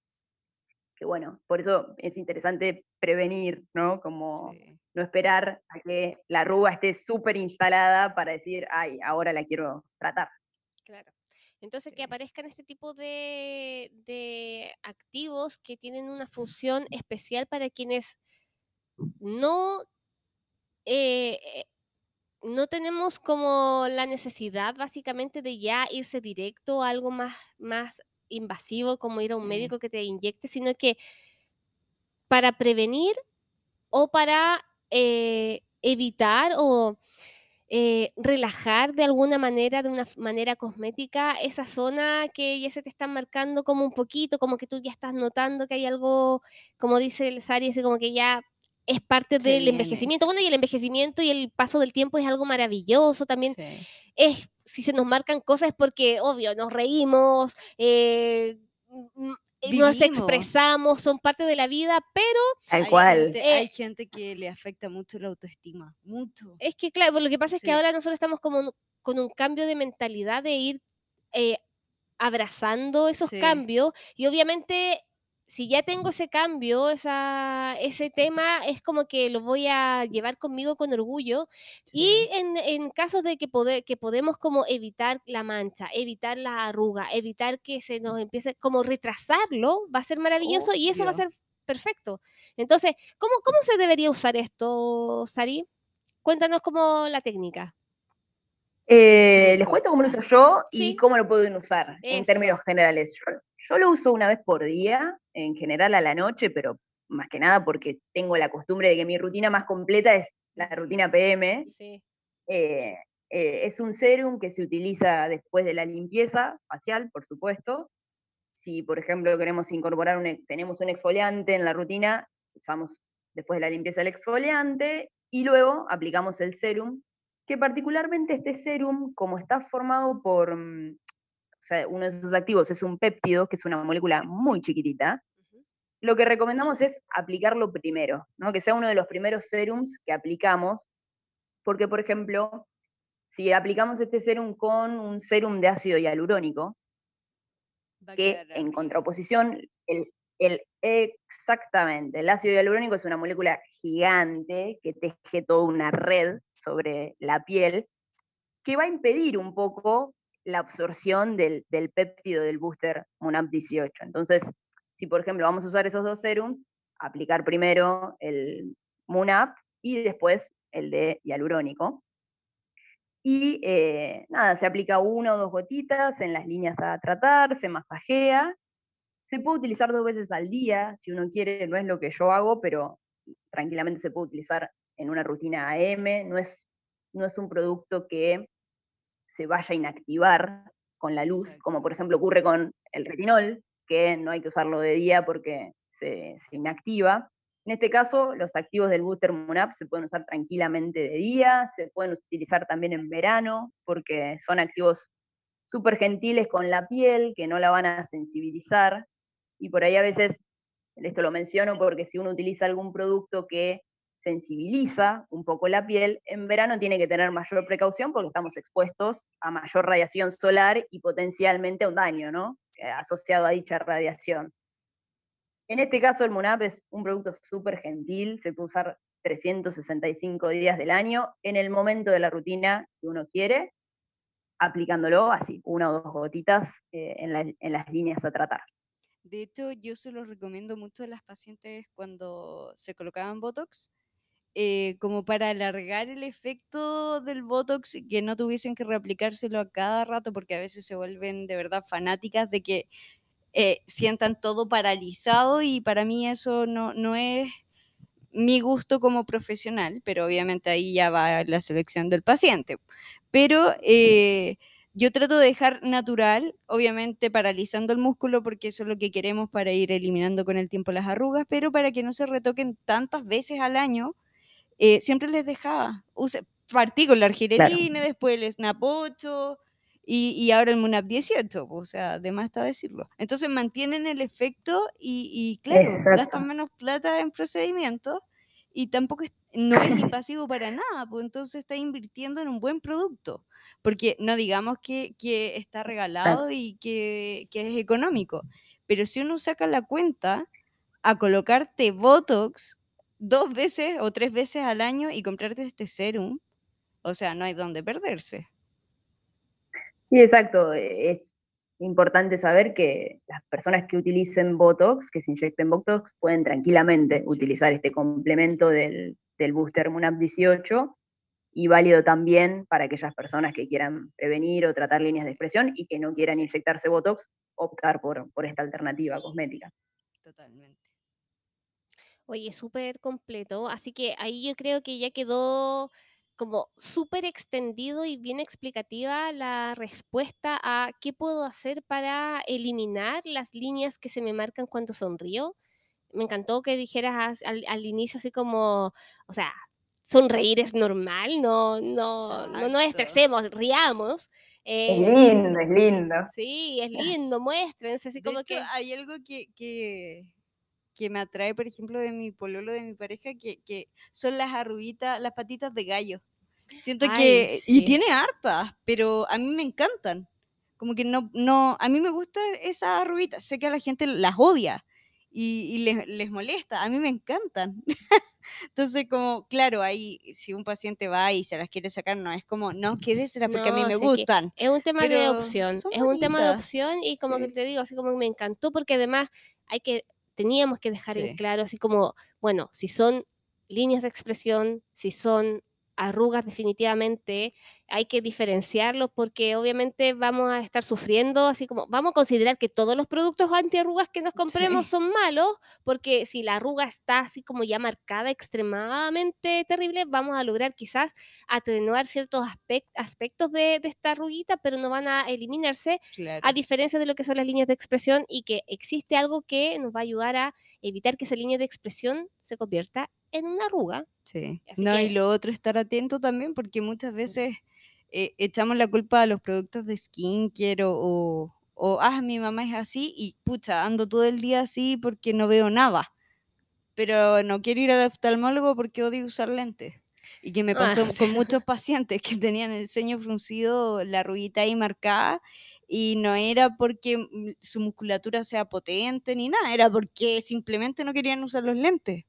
C: que bueno, por eso es interesante prevenir, ¿no? Como
B: Sí.
C: no esperar a que la arruga esté súper instalada para decir, ay, ahora la quiero tratar.
A: Claro. Entonces, que aparezcan este tipo de, de activos que tienen una función especial para quienes no, eh, eh, no tenemos como la necesidad básicamente de ya irse directo a algo más, más invasivo como ir a un
B: Sí.
A: médico que te inyecte, sino que para prevenir o para eh, evitar o eh, relajar de alguna manera, de una manera cosmética, esa zona que ya se te está marcando como un poquito, como que tú ya estás notando que hay algo, como dice el Sari, como que ya es parte del envejecimiento. Bueno, y el envejecimiento y el paso del tiempo es algo maravilloso también.
B: Sí.
A: Es, si se nos marcan cosas es porque, obvio, nos reímos, eh, nos expresamos, son parte de la vida, pero
C: Tal
B: Hay
C: cual.
B: gente-
A: Eh,
B: hay gente que le afecta mucho la autoestima, mucho.
A: Es que, claro, lo que pasa es que ahora nosotros estamos como un- con un cambio de mentalidad de ir eh, abrazando esos
B: Sí.
A: cambios y obviamente si ya tengo ese cambio, esa, ese tema, es como que lo voy a llevar conmigo con orgullo y en, en casos de que, pode- que podemos como evitar la mancha, evitar la arruga, evitar que se nos empiece, como retrasarlo, va a ser maravilloso y eso va a ser perfecto. Entonces, ¿cómo, cómo se debería usar esto, Sari? Cuéntanos cómo la técnica.
C: Eh, les cuento cómo lo uso yo y
A: Sí.
C: cómo lo pueden usar en términos generales. Yo, yo lo uso una vez por día, en general a la noche, pero más que nada porque tengo la costumbre de que mi rutina más completa es la rutina PM.
A: Sí.
C: Eh, eh, es un serum que se utiliza después de la limpieza facial, por supuesto. Si, por ejemplo, queremos incorporar un, tenemos un exfoliante en la rutina, usamos después de la limpieza el exfoliante y luego aplicamos el serum, que particularmente este serum, como está formado por, mm, o sea, uno de sus activos es un péptido, que es una molécula muy chiquitita, lo que recomendamos es aplicarlo primero, ¿no? que sea uno de los primeros serums que aplicamos, porque, por ejemplo, si aplicamos este serum con un serum de ácido hialurónico, que en contraposición, el, el- exactamente, el ácido hialurónico es una molécula gigante que teje toda una red sobre la piel, que va a impedir un poco la absorción del, del péptido del booster MUNAP 18. Entonces, si por ejemplo vamos a usar esos dos serums, aplicar primero el MUNAP y después el de hialurónico. Y eh, nada, se aplica una o dos gotitas en las líneas a tratar, se masajea. Se puede utilizar dos veces al día, si uno quiere, no es lo que yo hago, pero tranquilamente se puede utilizar en una rutina AM. No es, no es un producto que se vaya a inactivar con la luz, como por ejemplo ocurre con el retinol, que no hay que usarlo de día porque se, se inactiva. En este caso, los activos del booster MUNAP se pueden usar tranquilamente de día, se pueden utilizar también en verano, porque son activos súper gentiles con la piel, que no la van a sensibilizar. Y por ahí a veces, esto lo menciono porque si uno utiliza algún producto que sensibiliza un poco la piel, en verano tiene que tener mayor precaución porque estamos expuestos a mayor radiación solar y potencialmente a un daño, ¿no? Eh, Asociado a dicha radiación. En este caso, el MUNAP es un producto súper gentil, se puede usar 365 días del año en el momento de la rutina que uno quiere, aplicándolo así, una o dos gotitas eh, en, la- en las líneas a tratar.
B: De hecho, yo se lo recomiendo mucho a las pacientes cuando se colocaban Botox, eh, como para alargar el efecto del Botox y que no tuviesen que reaplicárselo a cada rato, porque a veces se vuelven de verdad fanáticas de que eh, sientan todo paralizado y para mí eso no, no es mi gusto como profesional, pero obviamente ahí ya va la selección del paciente. Pero eh, yo trato de dejar natural, obviamente paralizando el músculo porque eso es lo que queremos para ir eliminando con el tiempo las arrugas, pero para que no se retoquen tantas veces al año, eh, siempre les dejaba, use, partí con la argireline, después el Snap 8 y, y ahora el Munap 18, o sea, además está decirlo. Entonces mantienen el efecto y, y claro,
C: Exacto.
B: gastan menos plata en procedimientos y tampoco es, no es invasivo para nada, pues entonces está invirtiendo en un buen producto, porque no digamos que, que está regalado y que, que es económico, pero si uno saca la cuenta a colocarte Botox dos veces o tres veces al año y comprarte este serum, o sea, no hay dónde perderse.
C: Sí, exacto. Es importante saber que las personas que utilicen Botox, que se inyecten Botox, pueden tranquilamente utilizar este complemento del, del booster Munap 18 y válido también para aquellas personas que quieran prevenir o tratar líneas de expresión y que no quieran inyectarse Botox, optar por, por esta alternativa cosmética.
B: Totalmente.
A: Oye, súper completo. Así que ahí yo creo que ya quedó como súper extendido y bien explicativa la respuesta a qué puedo hacer para eliminar las líneas que se me marcan cuando sonrío. Me encantó que dijeras al, al inicio así como, o sea, sonreír es normal, no, no, no nos estresemos, riamos.
C: Es
A: Eh,
C: lindo, es lindo.
A: Sí, es lindo, muéstrense, así
B: De
A: como
B: hecho,
A: que...
B: hay algo que, que, que me atrae, por ejemplo, de mi pololo, de mi pareja, que, que son las arruguitas, las patitas de gallo. Siento
A: Ay,
B: que,
A: sí.
B: y tiene hartas, pero a mí me encantan. Como que no, no, a mí me gusta esas arruguitas. Sé que a la gente las odia y, y les, les molesta. A mí me encantan. Entonces, como, claro, ahí si un paciente va y se las quiere sacar, no es como, no, quédesela porque a mí
A: No,
B: me gustan.
A: Es un tema de opción, es un tema de
B: bonitas,
A: opción y como que te digo, así como que me encantó porque además hay que, teníamos que dejar en claro, así como, bueno, si son líneas de expresión, si son arrugas definitivamente, hay que diferenciarlos porque obviamente vamos a estar sufriendo, así como vamos a considerar que todos los productos antiarrugas que nos compremos
B: Sí.
A: son malos, porque si la arruga está así como ya marcada extremadamente terrible, vamos a lograr quizás atenuar ciertos aspec- aspectos de, de esta arruguita, pero no van a eliminarse,
B: Claro.
A: a diferencia de lo que son las líneas de expresión y que existe algo que nos va a ayudar a evitar que esa línea de expresión se convierta en una arruga.
B: Sí.
A: Así
B: No, y
A: que-
B: lo otro, estar atento también, porque muchas veces eh, echamos la culpa a los productos de skincare o, o, o, ah, mi mamá es así y pucha, ando todo el día así porque no veo nada. Pero no quiero ir al oftalmólogo porque odio usar lentes. Y que me
A: Ah,
B: pasó
A: sí.
B: con muchos pacientes que tenían el ceño fruncido, la arruguita ahí marcada, y no era porque su musculatura sea potente ni nada, era porque simplemente no querían usar los lentes.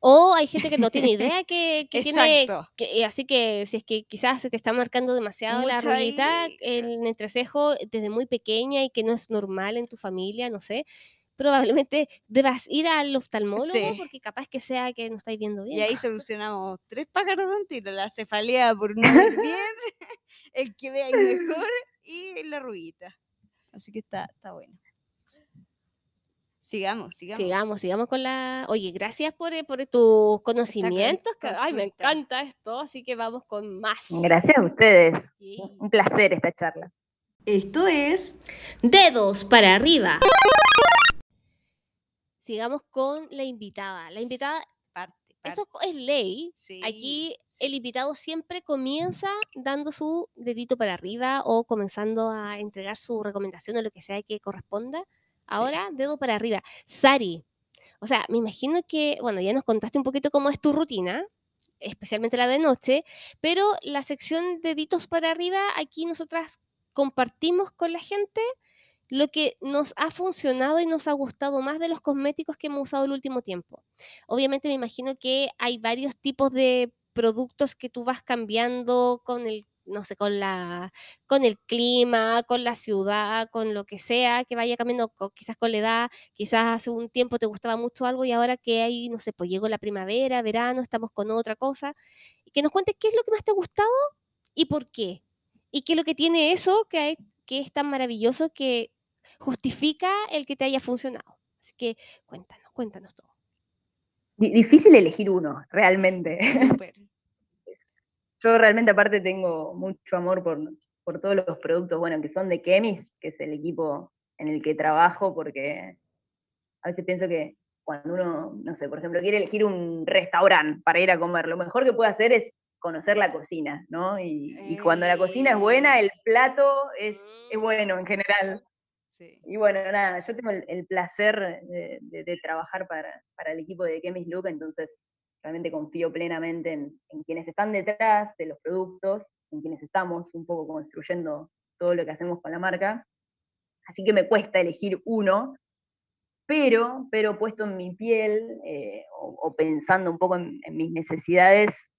A: O hay gente que no tiene idea que, que tiene, que- eh, así que si es que quizás se te está marcando demasiado la
B: Mucha ahí.
A: en el entrecejo desde muy pequeña y que no es normal en tu familia, no sé, probablemente debas ir al oftalmólogo
B: Sí.
A: porque capaz que sea que no estáis viendo bien.
B: Y ahí solucionamos tres pájaros de un tiro, la cefalea por no ver bien, el que vea mejor y la arruguita. Así que está, está bueno. Sigamos, sigamos.
A: Sigamos, sigamos con la... Oye, gracias por, eh, por tus conocimientos. que- Ay, me encanta esto, así que vamos con más.
C: Gracias a ustedes.
A: Sí.
C: Un placer esta charla.
D: Esto es
A: Dedos para arriba. Sigamos con la invitada. La invitada,
B: Parte,
A: eso es ley.
B: Sí,
A: Aquí
B: sí.
A: el invitado siempre comienza dando su dedito para arriba o comenzando a entregar su recomendación o lo que sea que corresponda. Ahora, dedo para arriba. Sari, o sea, me imagino que, bueno, ya nos contaste un poquito cómo es tu rutina, especialmente la de noche, pero la sección deditos para arriba, aquí nosotras compartimos con la gente lo que nos ha funcionado y nos ha gustado más de los cosméticos que hemos usado el último tiempo. Obviamente me imagino que hay varios tipos de productos que tú vas cambiando con el no sé, con la con el clima, con la ciudad, con lo que sea que vaya cambiando, quizás con la edad, quizás hace un tiempo te gustaba mucho algo y ahora que hay, no sé, pues llegó la primavera, verano, estamos con otra cosa, y que nos cuentes qué es lo que más te ha gustado y por qué. Y qué es lo que tiene eso que, hay- que es tan maravilloso que justifica el que te haya funcionado. Así que cuéntanos, cuéntanos todo.
C: Di- difícil elegir uno, realmente.
B: Súper.
C: Yo realmente aparte tengo mucho amor por, por todos los productos, bueno, que son de Chemis, que es el equipo en el que trabajo, porque a veces pienso que cuando uno, no sé, por ejemplo, quiere elegir un restaurante para ir a comer, lo mejor que puede hacer es conocer la cocina, ¿no? Y, y cuando la cocina es buena, el plato es, es bueno en general.
B: Sí.
C: Y bueno, nada, yo tengo el, el placer de, de- de trabajar para, para el equipo de Chemis Look, entonces realmente confío plenamente en, en quienes están detrás de los productos, en quienes estamos un poco construyendo todo lo que hacemos con la marca. Así que me cuesta elegir uno, pero, pero puesto en mi piel eh, o, o pensando un poco en, en mis necesidades,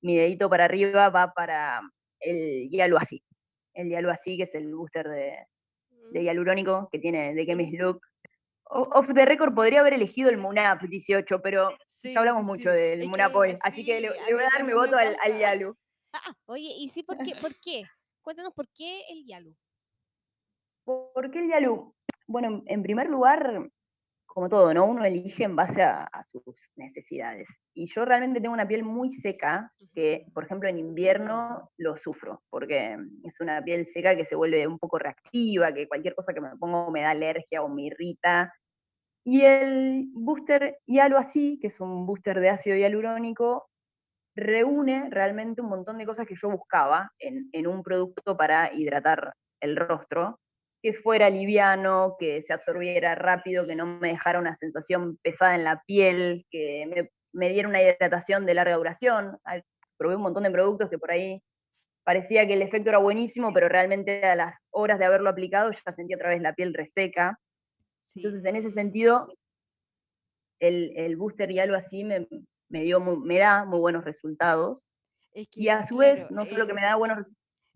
C: mi dedito para arriba va para el hialo así. El hialo así, que es el booster de, de hialurónico que tiene de Chemist Look. Off the record podría haber elegido el Munap 18, pero
B: Sí,
C: ya hablamos
B: sí,
C: mucho
B: sí.
C: del Munap hoy, así que le, voy a dar mi voto al, al. Yalu.
A: Oye, ¿y sí por qué? ¿Por qué? Cuéntanos por qué el Yalu.
C: ¿Por qué el Yalu? Bueno, en- en primer lugar, como todo, ¿no? Uno elige en base a, a sus necesidades. Y yo realmente tengo una piel muy seca, que, por ejemplo, en invierno lo sufro, porque es una piel seca que se vuelve un poco reactiva, que cualquier cosa que me pongo me da alergia o me irrita. Y el booster Hialo Así, que es un booster de ácido hialurónico, reúne realmente un montón de cosas que yo buscaba en, un producto para hidratar el rostro, que fuera liviano, que se absorbiera rápido, que no me dejara una sensación pesada en la piel, que me, me diera una hidratación de larga duración. Probé un montón de productos que por ahí parecía que el efecto era buenísimo, pero realmente a las horas de haberlo aplicado ya sentía otra vez la piel reseca.
B: Sí.
C: Entonces, en ese sentido, el, el booster y algo así me, me, dio muy- me da muy buenos resultados.
B: Es
C: Y
B: que,
C: a su vez, no solo que
B: eh,
C: me da buenos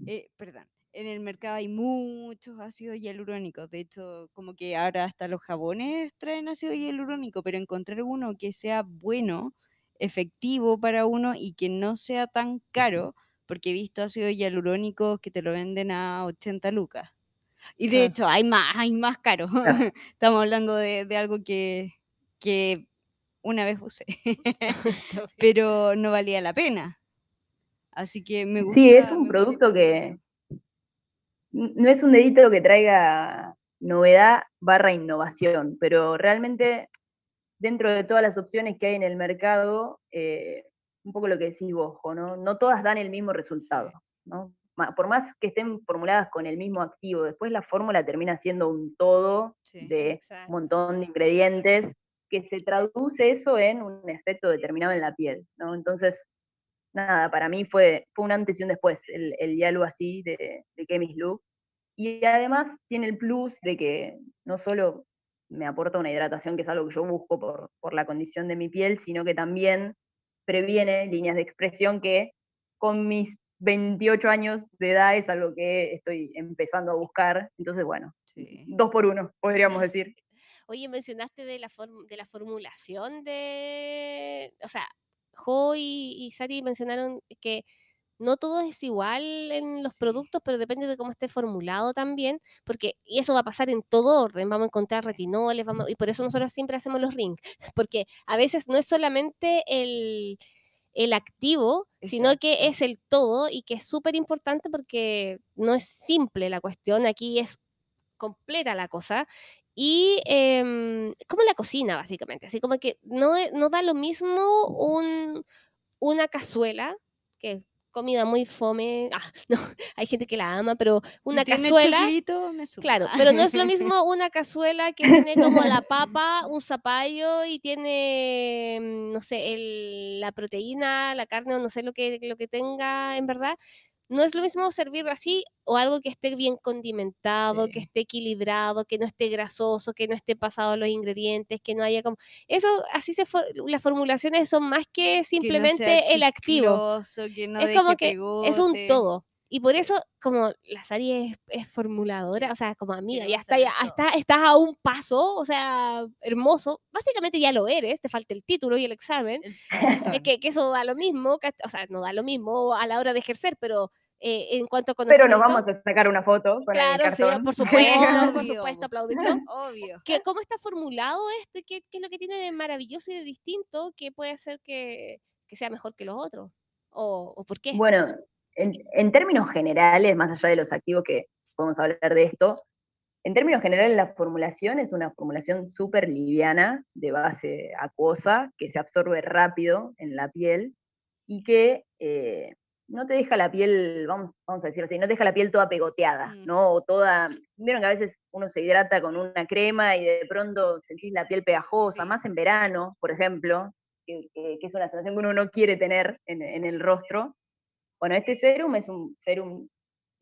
B: eh, perdón, en el mercado hay muchos ácidos hialurónicos. De hecho, como que ahora hasta los jabones traen ácido hialurónico, pero encontrar uno que sea bueno, efectivo para uno y que no sea tan caro, porque he visto ácidos hialurónicos que te lo venden a 80 lucas. Y de hecho, hay más, hay más caro.
C: Claro.
B: Estamos hablando de, de algo que, que una vez usé, pero no valía la pena. Así que me gusta.
C: Sí, es un producto que no es un dedito que traiga novedad barra innovación, pero realmente dentro de todas las opciones que hay en el mercado, eh, un poco lo que decís vos, ¿no? No todas dan el mismo resultado, ¿no? Por más que estén formuladas con el mismo activo, después la fórmula termina siendo un todo
B: Sí.
C: de
A: Exacto.
C: un montón de ingredientes que se traduce eso en un efecto determinado en la piel, ¿no? Entonces, nada, para mí fue, fue un antes y un después el, el Yalu así de, de Look. Y además tiene el plus de que no solo me aporta una hidratación, que es algo que yo busco por, por la condición de mi piel, sino que también previene líneas de expresión que con mis 28 años de edad es algo que estoy empezando a buscar. Entonces, bueno,
B: Sí.
C: dos por uno, podríamos decir.
A: Oye, mencionaste de la, form- de la formulación de. O sea, Jo y, y Sari mencionaron que no todo es igual en los
B: Sí.
A: productos, pero depende de cómo esté formulado también, porque y eso va a pasar en todo orden, vamos a encontrar retinoles, vamos, y por eso nosotros siempre hacemos los rings, porque a veces no es solamente el, el activo, sino que es el todo y que es súper importante porque no es simple la cuestión, aquí es completa la cosa. Y em, como la cocina, básicamente. Así como que no, no da lo mismo un, una cazuela, que comida muy fome. Ah, no, hay gente que la ama, pero una
B: si
A: cazuela.
B: choclito, me.
A: Claro, pero no es lo mismo una cazuela que tiene como la papa, un zapallo y tiene, mm, no sé, el- la proteína, la carne o no sé lo que, lo que tenga en verdad. No es lo mismo servirlo así o algo que esté bien condimentado, que esté equilibrado, que no esté grasoso, que no esté pasado los ingredientes, que no haya como... Eso, así se... for- Las formulaciones son más que
B: Que no
A: simplemente el activo
B: que no
A: es como que es un
B: pegote.
A: todo. Y por eso, como la Sari es, es formuladora, o sea, como amiga, ya está, ya está, estás a un paso, o sea, hermoso. Básicamente ya lo eres, te falta el título y el examen.
B: El
A: Es que, que eso da lo mismo, ¿cach- o sea, no da lo mismo a la hora de ejercer, pero eh, en cuanto a
C: Pero nos vamos a sacar una foto con
A: Claro,
C: el
A: sí, por supuesto, por
B: Obvio,
A: supuesto, aplaudito.
B: Obvio.
A: que cómo está formulado esto y qué, qué es lo que tiene de maravilloso y de distinto que puede hacer que, que sea mejor que los otros. O, o por qué.
C: Bueno, en, en términos generales, más allá de los activos que podemos hablar de esto, en términos generales la formulación es una formulación súper liviana, de base acuosa, que se absorbe rápido en la piel y que eh, no te deja la piel, vamos, vamos a decirlo así, no te deja la piel toda pegoteada,
B: Mm.
C: ¿no? O toda, vieron que a veces uno se hidrata con una crema y de pronto sentís la piel pegajosa,
B: Sí,
C: más en verano, por ejemplo, que, que- es una sensación que uno no quiere tener en, en el rostro. Bueno, este serum es un serum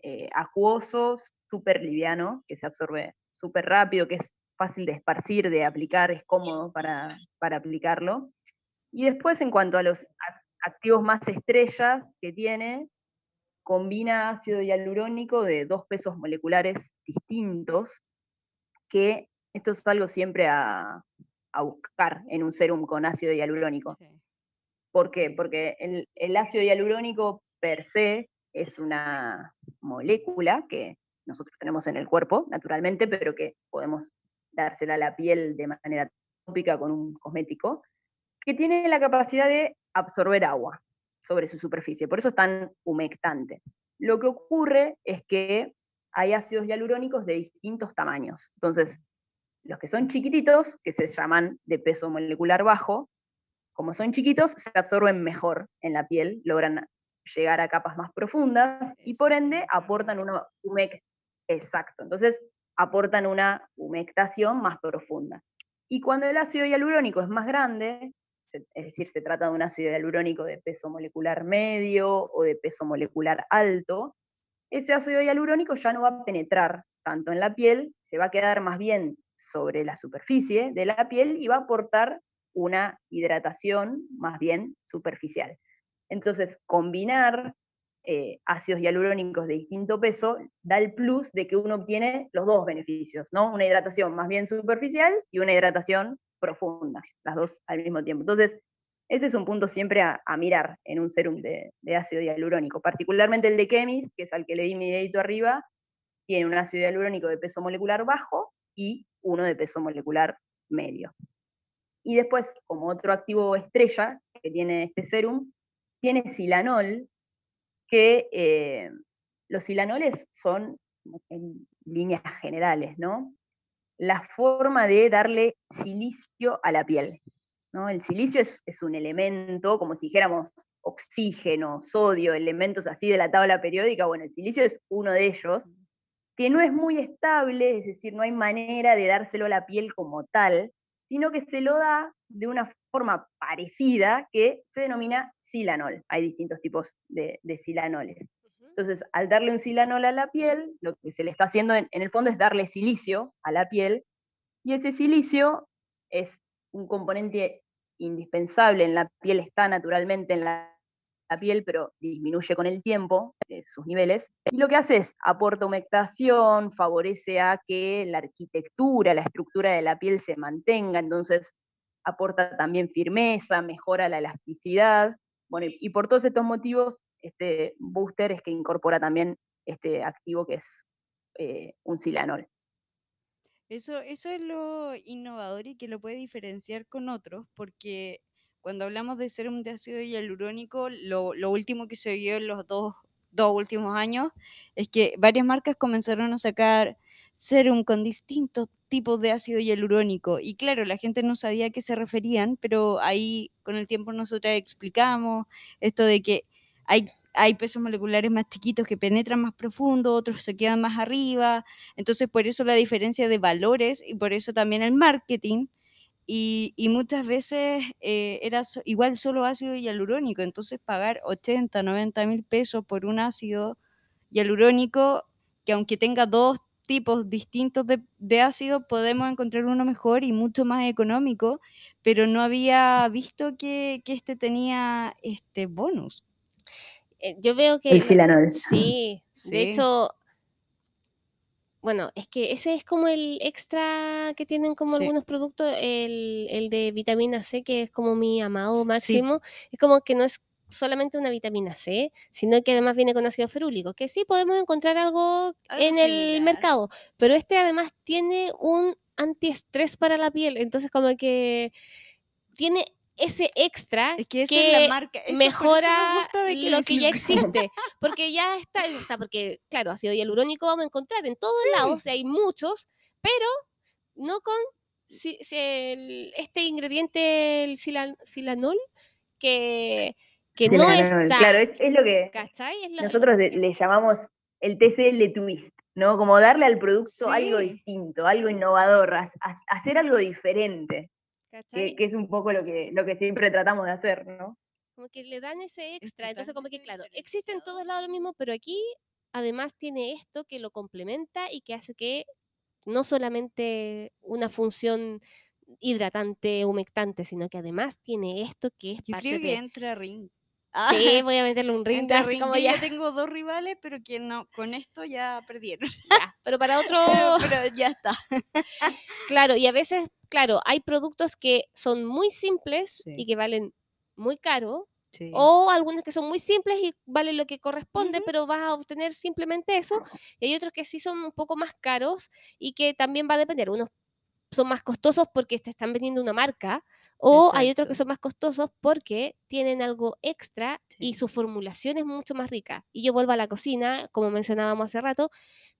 C: eh, acuoso, súper liviano, que se absorbe súper rápido, que es fácil de esparcir, de aplicar, es cómodo para, para aplicarlo. Y después, en cuanto a los activos más estrellas que tiene, combina ácido hialurónico de dos pesos moleculares distintos, que esto es algo siempre a, a buscar en un serum con ácido hialurónico.
B: Sí.
C: ¿Por qué? Porque el, el ácido hialurónico per se es una molécula que nosotros tenemos en el cuerpo, naturalmente, pero que podemos dársela a la piel de manera tópica con un cosmético, que tiene la capacidad de absorber agua sobre su superficie, por eso es tan humectante. Lo que ocurre es que hay ácidos hialurónicos de distintos tamaños. Entonces, los que son chiquititos, que se llaman de peso molecular bajo, como son chiquitos, se absorben mejor en la piel, logran llegar a capas más profundas y por ende aportan una humec exacto. Entonces, aportan una humectación más profunda. Y cuando el ácido hialurónico es más grande, es decir, se trata de un ácido hialurónico de peso molecular medio o de peso molecular alto, ese ácido hialurónico ya no va a penetrar tanto en la piel, se va a quedar más bien sobre la superficie de la piel y va a aportar una hidratación más bien superficial. Entonces, combinar eh, ácidos hialurónicos de distinto peso da el plus de que uno obtiene los dos beneficios, ¿no? Una hidratación más bien superficial y una hidratación profunda, las dos al mismo tiempo. Entonces, ese es un punto siempre a, mirar en un serum de, de ácido hialurónico, particularmente el de Chemis, que es al que le di mi dedito arriba, tiene un ácido hialurónico de peso molecular bajo y uno de peso molecular medio. Y después, como otro activo estrella que tiene este serum, tiene silanol, que eh, los silanoles son, en líneas generales, ¿no? La forma de darle silicio a la piel. ¿no? El silicio es, es un elemento, como si dijéramos oxígeno, sodio, elementos así de la tabla periódica. Bueno, el silicio es uno de ellos, que no es muy estable, es decir, no hay manera de dárselo a la piel como tal, sino que se lo da de una forma parecida que se denomina silanol. Hay distintos tipos de, de silanoles. Entonces, al darle un silanol a la piel, lo que se le está haciendo en, el fondo es darle silicio a la piel, y ese silicio es un componente indispensable en la piel, está naturalmente en la, la piel, pero disminuye con el tiempo eh, sus niveles. Y lo que hace es aporta humectación, favorece a que la arquitectura, la estructura de la piel se mantenga, entonces aporta también firmeza, mejora la elasticidad. Bueno, y, por todos estos motivos, este booster es que incorpora también este activo que es eh, un silanol.
B: Eso, eso es lo innovador y que lo puede diferenciar con otros, porque cuando hablamos de serum de ácido hialurónico, lo, lo último que se vio en los dos, dos últimos años es que varias marcas comenzaron a sacar serum con distintos tipos de ácido hialurónico. Y claro, la gente no sabía a qué se referían, pero ahí con el tiempo nosotras explicamos esto de que hay, hay pesos moleculares más chiquitos que penetran más profundo, otros se quedan más arriba. Entonces, por eso la diferencia de valores y por eso también el marketing. Y, muchas veces eh, era igual solo ácido hialurónico. Entonces, pagar 80, 90 mil pesos por un ácido hialurónico que aunque tenga dos tipos distintos de, de ácido, podemos encontrar uno mejor y mucho más económico, pero no había visto que, que este tenía este bonus.
A: Eh, yo veo que...
C: El
A: la-
C: silanol.
A: Sí,
B: Sí.
A: de hecho, bueno, es que ese es como el extra que tienen como
B: Sí.
A: algunos productos, el, el de vitamina C, que es como mi amado máximo, es como que no es solamente una vitamina C, sino que además viene con ácido ferúlico, que sí podemos encontrar algo
B: Algo
A: en el mercado, pero este además tiene un antiestrés para la piel, entonces como que tiene ese extra
B: Es que eso
A: que
B: es la marca. eso por eso me
A: mejora
B: de
A: lo que ya existe. Porque ya está, o sea, porque, claro, ácido hialurónico vamos a encontrar en todos
B: Sí.
A: lados, y hay muchos, pero no con si- si el- este ingrediente, el silan- silanol, que, que no está.
C: Claro, es, es lo que
A: ¿Cachai? Es la-
C: nosotros de- le llamamos el TCL twist, ¿no? Como darle al producto algo distinto, algo innovador, ha- ha- hacer algo diferente. que, que es un poco lo que, lo que siempre tratamos de hacer, ¿no?
A: Como que le dan ese
B: Es
A: extra. Entonces, como que, claro, existe en todos lados lo mismo, pero aquí además tiene esto que lo complementa y que hace que no solamente una función hidratante, humectante, sino que además tiene esto que es
B: Yo
A: parte
B: creo que
A: de...
B: entra ring.
A: Sí, voy a meterle un ring así como ya.
B: ya tengo dos rivales, pero que no, con esto ya perdieron.
A: ya, Pero para otro,
B: pero, pero ya está.
A: claro, y a veces, claro, hay productos que son muy simples
B: Sí.
A: y que valen muy caro,
B: Sí.
A: o algunos que son muy simples y valen lo que corresponde, pero vas a obtener simplemente eso, y hay otros que sí son un poco más caros y que también va a depender. Unos son más costosos porque te están vendiendo una marca, o hay otros que son más costosos porque tienen algo extra y su formulación es mucho más rica. Y yo vuelvo a la cocina, como mencionábamos hace rato,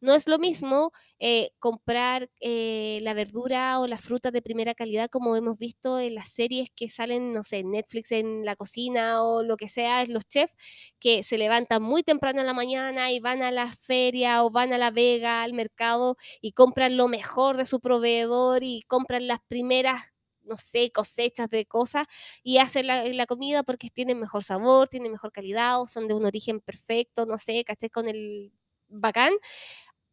A: no es lo mismo eh, comprar eh, la verdura o la fruta de primera calidad como hemos visto en las series que salen, no sé, en Netflix en la cocina o lo que sea, los chefs que se levantan muy temprano en la mañana y van a la feria o van a la vega, al mercado y compran lo mejor de su proveedor y compran las primeras no sé, cosechas de cosas y hacen la, la comida porque tienen mejor sabor, tienen mejor calidad o son de un origen perfecto, no sé, caché con el bacán.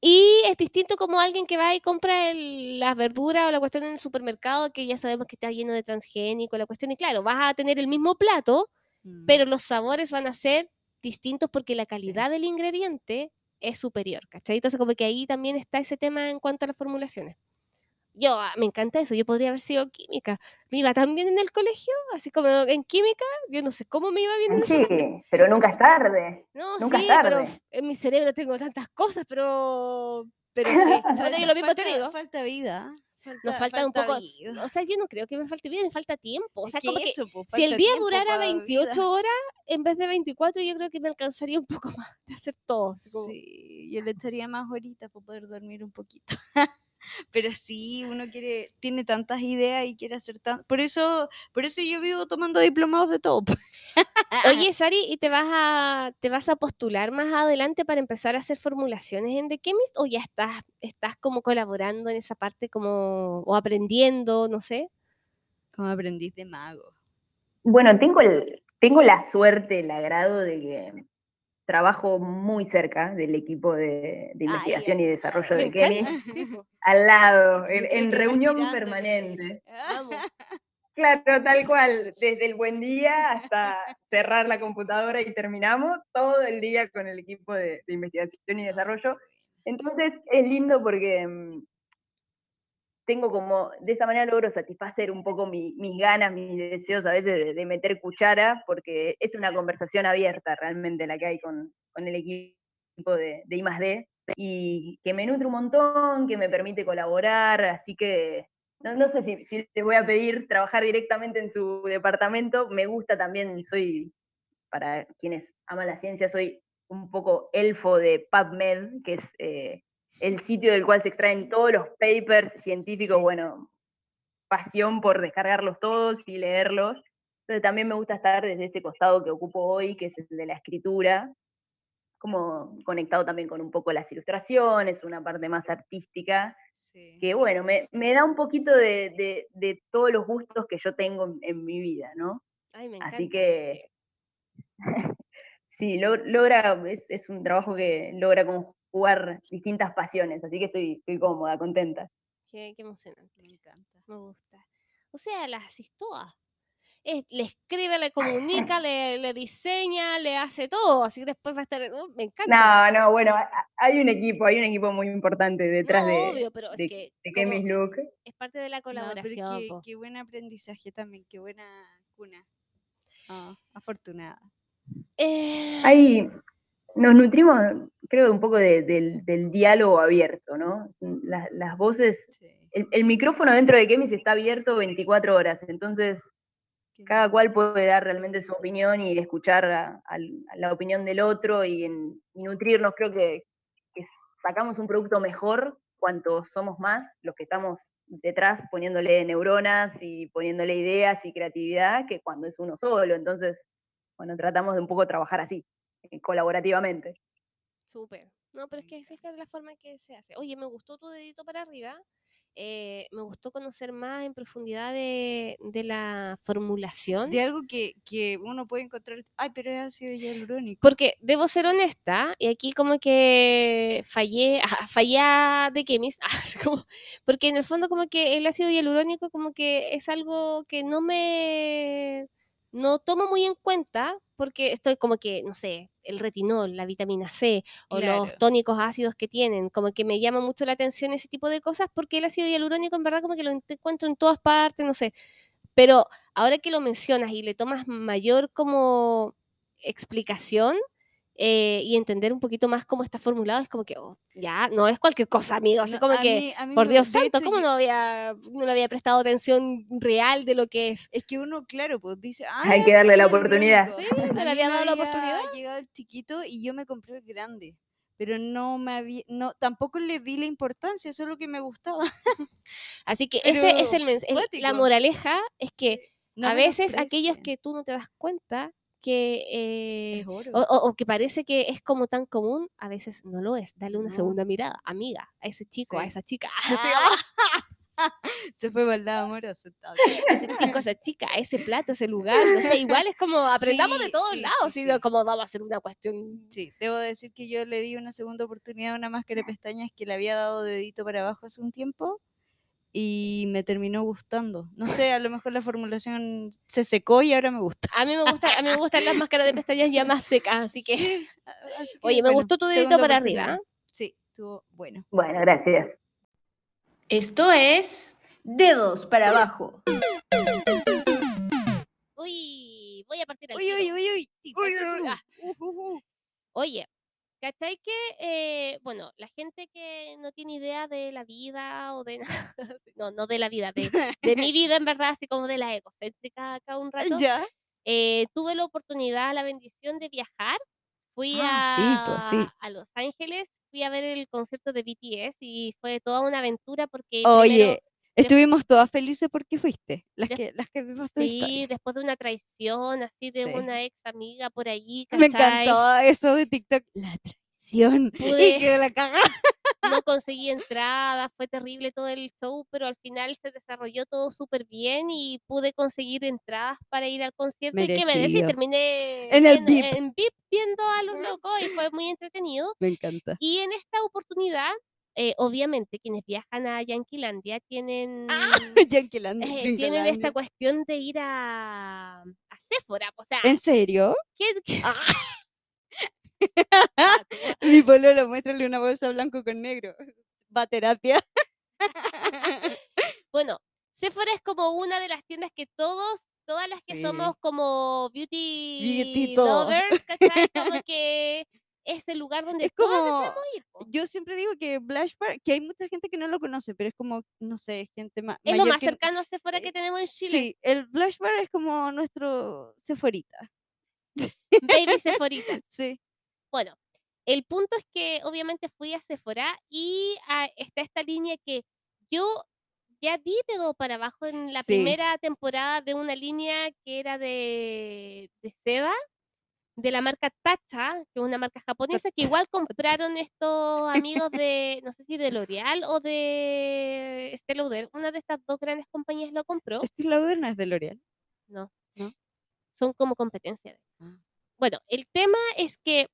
A: Y es distinto como alguien que va y compra el- las verduras o la cuestión en el supermercado, que ya sabemos que está lleno de transgénico, la cuestión, y claro, vas a tener el mismo plato,
B: Mm.
A: pero los sabores van a ser distintos porque la calidad del ingrediente es superior, ¿cachai? Entonces como que ahí también está ese tema en cuanto a las formulaciones. Yo, ah, me encanta eso, yo podría haber sido química. Me iba tan bien en el colegio, así como en química, yo no sé cómo me iba bien
C: Sí, pero nunca es tarde.
A: No,
C: nunca es
A: sí, pero
C: tarde.
A: en mi cerebro tengo tantas cosas, pero... Pero sí, bueno, yo lo mismo te
B: Falta-
A: digo.
B: Falta vida.
A: Nos falta un poco,
B: vida.
A: o sea, yo no creo que me falte vida, me falta tiempo. O
B: Es
A: sea,
B: que
A: como que
B: eso, po,
A: si el
B: falta
A: día
B: tiempo
A: durara
B: pa'
A: 28
B: vida.
A: horas en vez de 24, yo creo que me alcanzaría un poco más de hacer todo. como-
B: Sí, yo le echaría más horitas para poder dormir un poquito. Pero sí, uno quiere, tiene tantas ideas y quiere hacer tan... Por eso, por eso yo vivo tomando diplomados de todo. po.
A: Oye, Sari, ¿y te vas a te vas a postular más adelante para empezar a hacer formulaciones en The Chemist o ya estás estás como colaborando en esa parte como o aprendiendo, no sé?
B: Como aprendiz de mago.
C: Bueno, tengo, el, tengo la suerte, el agrado de que trabajo muy cerca del equipo de, de
B: Ay,
C: investigación y desarrollo de
A: po,
C: al lado, en, reunión permanente.
A: vamos.
C: Claro, tal cual, desde el buen día hasta cerrar la computadora y terminamos todo el día con el equipo de, de investigación y desarrollo. Entonces es lindo porque mm, tengo como, de esa manera logro satisfacer un poco mi- mis ganas, mis deseos a veces de, meter cuchara, porque es una conversación abierta realmente la que hay con, con el equipo de, de y que me nutre un montón, que me permite colaborar, así que no, no sé si, si les voy a pedir trabajar directamente en su departamento, me gusta también, soy, para quienes aman la ciencia, soy un poco elfo de PubMed, que es eh, el sitio del cual se extraen todos los papers científicos, bueno, pasión por descargarlos todos y leerlos. Entonces también me gusta estar desde ese costado que ocupo hoy, que es el de la escritura, como conectado también con un poco las ilustraciones, una parte más artística,
B: Sí.
C: que bueno, me, me da un poquito de, de- de todos los gustos que yo tengo en, en mi vida, ¿no?
A: Ay, me encanta.
C: Así que sí, lo- logra, es, es un trabajo que logra conjugar distintas pasiones, así que estoy, estoy cómoda, contenta.
A: Qué, qué emocionante.
B: Me encanta.
A: Me gusta. O sea, las haces todas. Es- le escribe, le comunica, le, le diseña, le hace todo. Así que después va a estar. uh, me encanta.
C: No, no, bueno, hay un equipo, hay un equipo muy importante detrás
A: No,
C: de,
A: obvio, pero es
C: de,
A: que
C: de Look.
A: es parte de la
B: No, pero
A: colaboración.
B: qué, qué buen aprendizaje también, qué buena cuna. Ah, afortunada.
A: Eh,
C: Ahí nos nutrimos, creo, un poco de- del, del diálogo abierto, ¿no? Las, las voces,
B: Sí,
C: el, el micrófono dentro de Kemis está abierto 24 horas, entonces cada cual puede dar realmente su opinión y escuchar a, al- a la opinión del otro y, en- y nutrirnos. Creo que, que sacamos un producto mejor cuanto somos más los que estamos detrás poniéndole neuronas y poniéndole ideas y creatividad que cuando es uno solo. Entonces, bueno, tratamos de un poco trabajar así, colaborativamente.
A: Súper. No, pero es que esa es la forma que se hace. Oye, me gustó tu dedito para arriba. eh, me gustó conocer más en profundidad de, de la formulación.
B: De algo que, que uno puede encontrar. Ay, pero es ácido hialurónico.
A: Porque debo ser honesta, y aquí como que fallé, ajá, fallé de Kemis, así como- porque en el fondo como que el ácido hialurónico como que es algo que no me, no tomo muy en cuenta, porque estoy como que, no sé, el retinol, la vitamina C, o los tónicos ácidos que tienen, como que me llama mucho la atención ese tipo de cosas, porque el ácido hialurónico en verdad como que lo encuentro en todas partes, no sé, pero ahora que lo mencionas y le tomas mayor como explicación eh, y entender un poquito más cómo está formulado, es como que oh, ya no es cualquier cosa, amigo. Así
B: No,
A: como
B: a
A: que,
B: mí- a mí
A: por Dios santo,
B: hecho,
A: ¿cómo
B: yo-
A: no, había, no le había prestado atención real de lo que es?
B: Es que uno, claro, pues dice. "Ah,
C: Hay que darle la oportunidad".
B: hialurónico".
A: Sí, no le había
B: me
A: dado la oportunidad.
B: llegado el chiquito y yo me compré el grande. Pero no me había. No, tampoco le di la importancia, solo que me gustaba.
A: Así que ese es
B: Pero
A: el, mens- el- la moraleja, es que
B: No
A: a veces aquellos que tú no te das cuenta que... eh, o, que parece que es como tan común, a veces no lo es. Dale una
B: No.
A: segunda mirada, amiga, a ese chico, a esa chica,
B: Se fue para el lado amoroso. está bien.
A: a ese chico, esa chica, ese plato, ese lugar, no sé, igual es como aprendamos de
B: Sí,
A: todos
B: sí,
A: lados,
B: sí.
A: como vamos a hacer una cuestión.
B: Sí, debo decir que yo le di una segunda oportunidad a una máscara de pestañas que le había dado dedito para abajo hace un tiempo y me terminó gustando. No sé, a lo mejor la formulación se secó y ahora me gusta.
A: A mí me gusta, a mí me gustan las máscaras de pestañas ya más secas, así que
B: Sí, así que,
A: Oye, me
B: bueno,
A: gustó tu dedito para arriba,
B: Sí, estuvo bueno.
C: Bueno, gracias.
D: Esto es Dedos para abajo.
A: Uy, voy a partir al
B: Uy,
A: tiro.
B: uy, uy, uy. Sí,
A: Uy, uy, ah.
B: Uf, uf, uf.
A: Oye, ¿cachai que, eh, bueno, la gente que no tiene idea de la vida o de nada, no, no de la vida, de, de mi vida en verdad, así como de la egocéntrica acá un rato,
B: Ya.
A: eh, tuve la oportunidad, la bendición de viajar. Fui
B: Ah, sí,
A: a,
B: pues, sí.
A: a Los Ángeles, fui a ver el concierto de BTS y fue toda una aventura porque
B: Oye, estuvimos todas felices porque fuiste. Las que, las que vimos tu
A: sí,
B: historia.
A: después de una traición así de
B: Sí.
A: una ex amiga por allí,
B: Me
A: ¿cachai?
B: encantó eso de TikTok. La traición.
A: Pude-
B: Y que la cagá.
A: no conseguí entradas, fue terrible todo el show, pero al final se desarrolló todo súper bien y pude conseguir entradas para ir al concierto. ¿Y qué me decís?
B: Merecido.
A: Terminé
B: En el VIP.
A: en VIP viendo a los locos y fue muy entretenido.
B: Me encanta.
A: Y en esta oportunidad, eh, obviamente, quienes viajan a Yanquilandia tienen,
B: Yankeeland.
A: eh, tienen esta cuestión de ir a, a Sephora. O sea,
B: ¿En serio?
A: ¿qué- qué-
B: Mi pololo, muéstrale una bolsa blanco con negro. Va a terapia.
A: Bueno, Sephora es como una de las tiendas que todos, todas las que
B: Sí.
A: somos como beauty,
B: Beauty
A: lovers, ¿cachai? Como que es el lugar donde
B: Es
A: todos
B: como-
A: deseamos ir. po.
B: Yo siempre digo que Blush Bar, que hay mucha gente que no lo conoce, pero es como, no sé, gente más.
A: Es lo más
B: que-
A: cercano a Sephora
B: eh,
A: que tenemos en Chile.
B: Sí, el Blush Bar es como nuestro Sephorita.
A: Baby Sephorita.
B: Sí.
A: Bueno, el punto es que obviamente fui a Sephora y ah, está esta línea que yo ya vi de dos para abajo en la
B: Sí.
A: primera temporada de una línea que era de, de seda de la marca Tatcha, que es una marca japonesa, que igual compraron estos amigos de, no sé si de L'Oreal o de Estée Lauder, una de estas dos grandes compañías lo compró.
B: Steve Lauder no es de L'Oreal.
A: No,
B: ¿No?
A: son como competencia.
B: Ah.
A: Bueno, el tema es que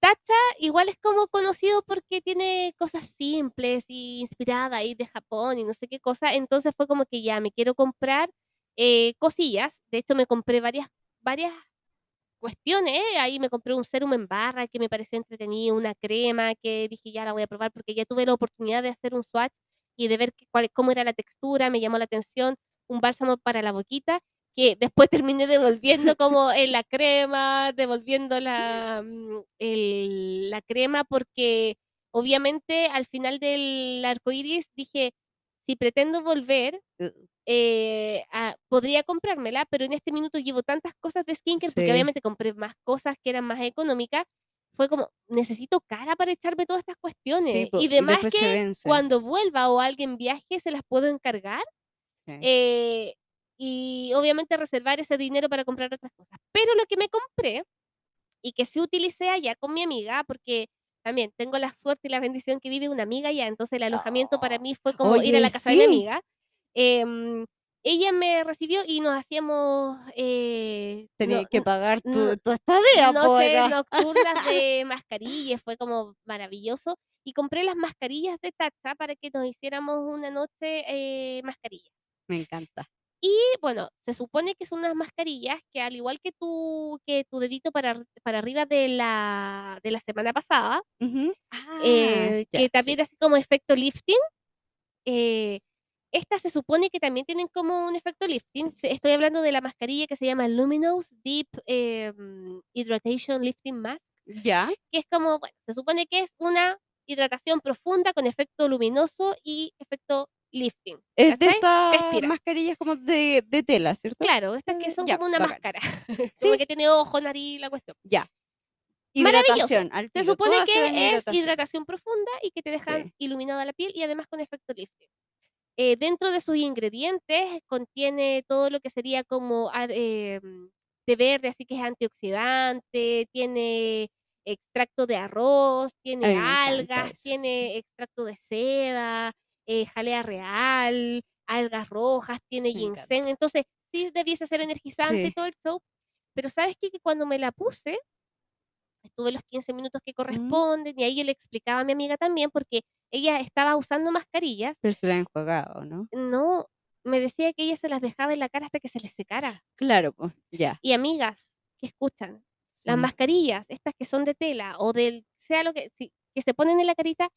A: Tatcha igual es como conocido porque tiene cosas simples y inspirada ahí de Japón y no sé qué cosa. Entonces fue como que ya me quiero comprar eh, cosillas. De hecho, me compré varias, varias cuestiones. ¿eh? Ahí me compré un serum en barra que me pareció entretenido, una crema que dije ya la voy a probar porque ya tuve la oportunidad de hacer un swatch y de ver qué- cuál, cómo era la textura, me llamó la atención. Un bálsamo para la boquita que después terminé devolviendo como en la crema, devolviendo la, mm, la crema porque obviamente al final del arco iris dije, si pretendo volver,
B: Uh.
A: Eh, ah, podría comprármela, pero en este minuto llevo tantas cosas de skincare, porque
B: Sí.
A: obviamente compré más cosas que eran más económicas, fue como, necesito cara para echarme todas estas cuestiones.
B: Sí,
A: y demás
B: se
A: que cuando vuelva o alguien viaje, se las puedo encargar.
B: Sí.
A: eh, y obviamente reservar ese dinero para comprar otras cosas. Pero lo que me compré y que sí utilicé allá con mi amiga, porque también tengo la suerte y la bendición que vive una amiga allá, entonces el alojamiento para mí fue como ir a
B: Oye,
A: la casa de mi
B: sí.
A: amiga. Em, ella me recibió y nos hacíamos eh,
B: Tenía
A: no-
B: que pagar tu,
A: no-
B: tu estadía,
A: noches nocturnas de mascarillas, fue como maravilloso. Y compré las mascarillas de Tacha para que nos hiciéramos una noche eh, mascarillas.
B: Me encanta.
A: Y bueno, se supone que son unas mascarillas que al igual que tu, que tu dedito para, para arriba de la, de la semana pasada,
B: Ujú.
A: eh,
B: Ah, ya,
A: que
B: sí.
A: también así como efecto lifting, eh, estas se supone que también tienen como un efecto lifting. Estoy hablando de la mascarilla que se llama Luminous Deep eh, Hydratation Lifting Mask,
B: Ya.
A: que es como, bueno, se supone que es una hidratación profunda con efecto luminoso y efecto lifting.
B: Es estas mascarillas como de, de tela, ¿cierto?
A: Claro, estas que
B: Eh,
A: son
B: ya,
A: como una
B: bacán.
A: máscara,
B: Sí.
A: como que tiene ojo, nariz, la cuestión.
B: Ya.
A: Maravilloso.
B: Hidratación. Al
A: Se supone
B: todas
A: que es
B: hidratación.
A: hidratación profunda y que te dejan
B: Sí.
A: iluminada la piel y además con efecto lifting. Eh, dentro de sus ingredientes contiene todo lo que sería como ar- eh, mm, té verde, así que es antioxidante, tiene extracto de arroz, tiene algas, tiene extracto de seda, eh, jalea real, algas rojas, tiene
B: Me encanta.
A: ginseng. Entonces, sí debiese ser energizante
B: Sí.
A: todo el show, pero ¿sabes qué? Que cuando me la puse, estuve los 15 minutos que corresponden y ahí yo le explicaba a mi amiga también porque ella estaba usando mascarillas.
B: Pero se la han enjuagado, ¿no?
A: No, me decía que ella se las dejaba en la cara hasta que se les secara.
B: Claro, pues, ya.
A: Y amigas que escuchan, las mascarillas, estas que son de tela o del, sea lo que, sí, que se ponen en la carita,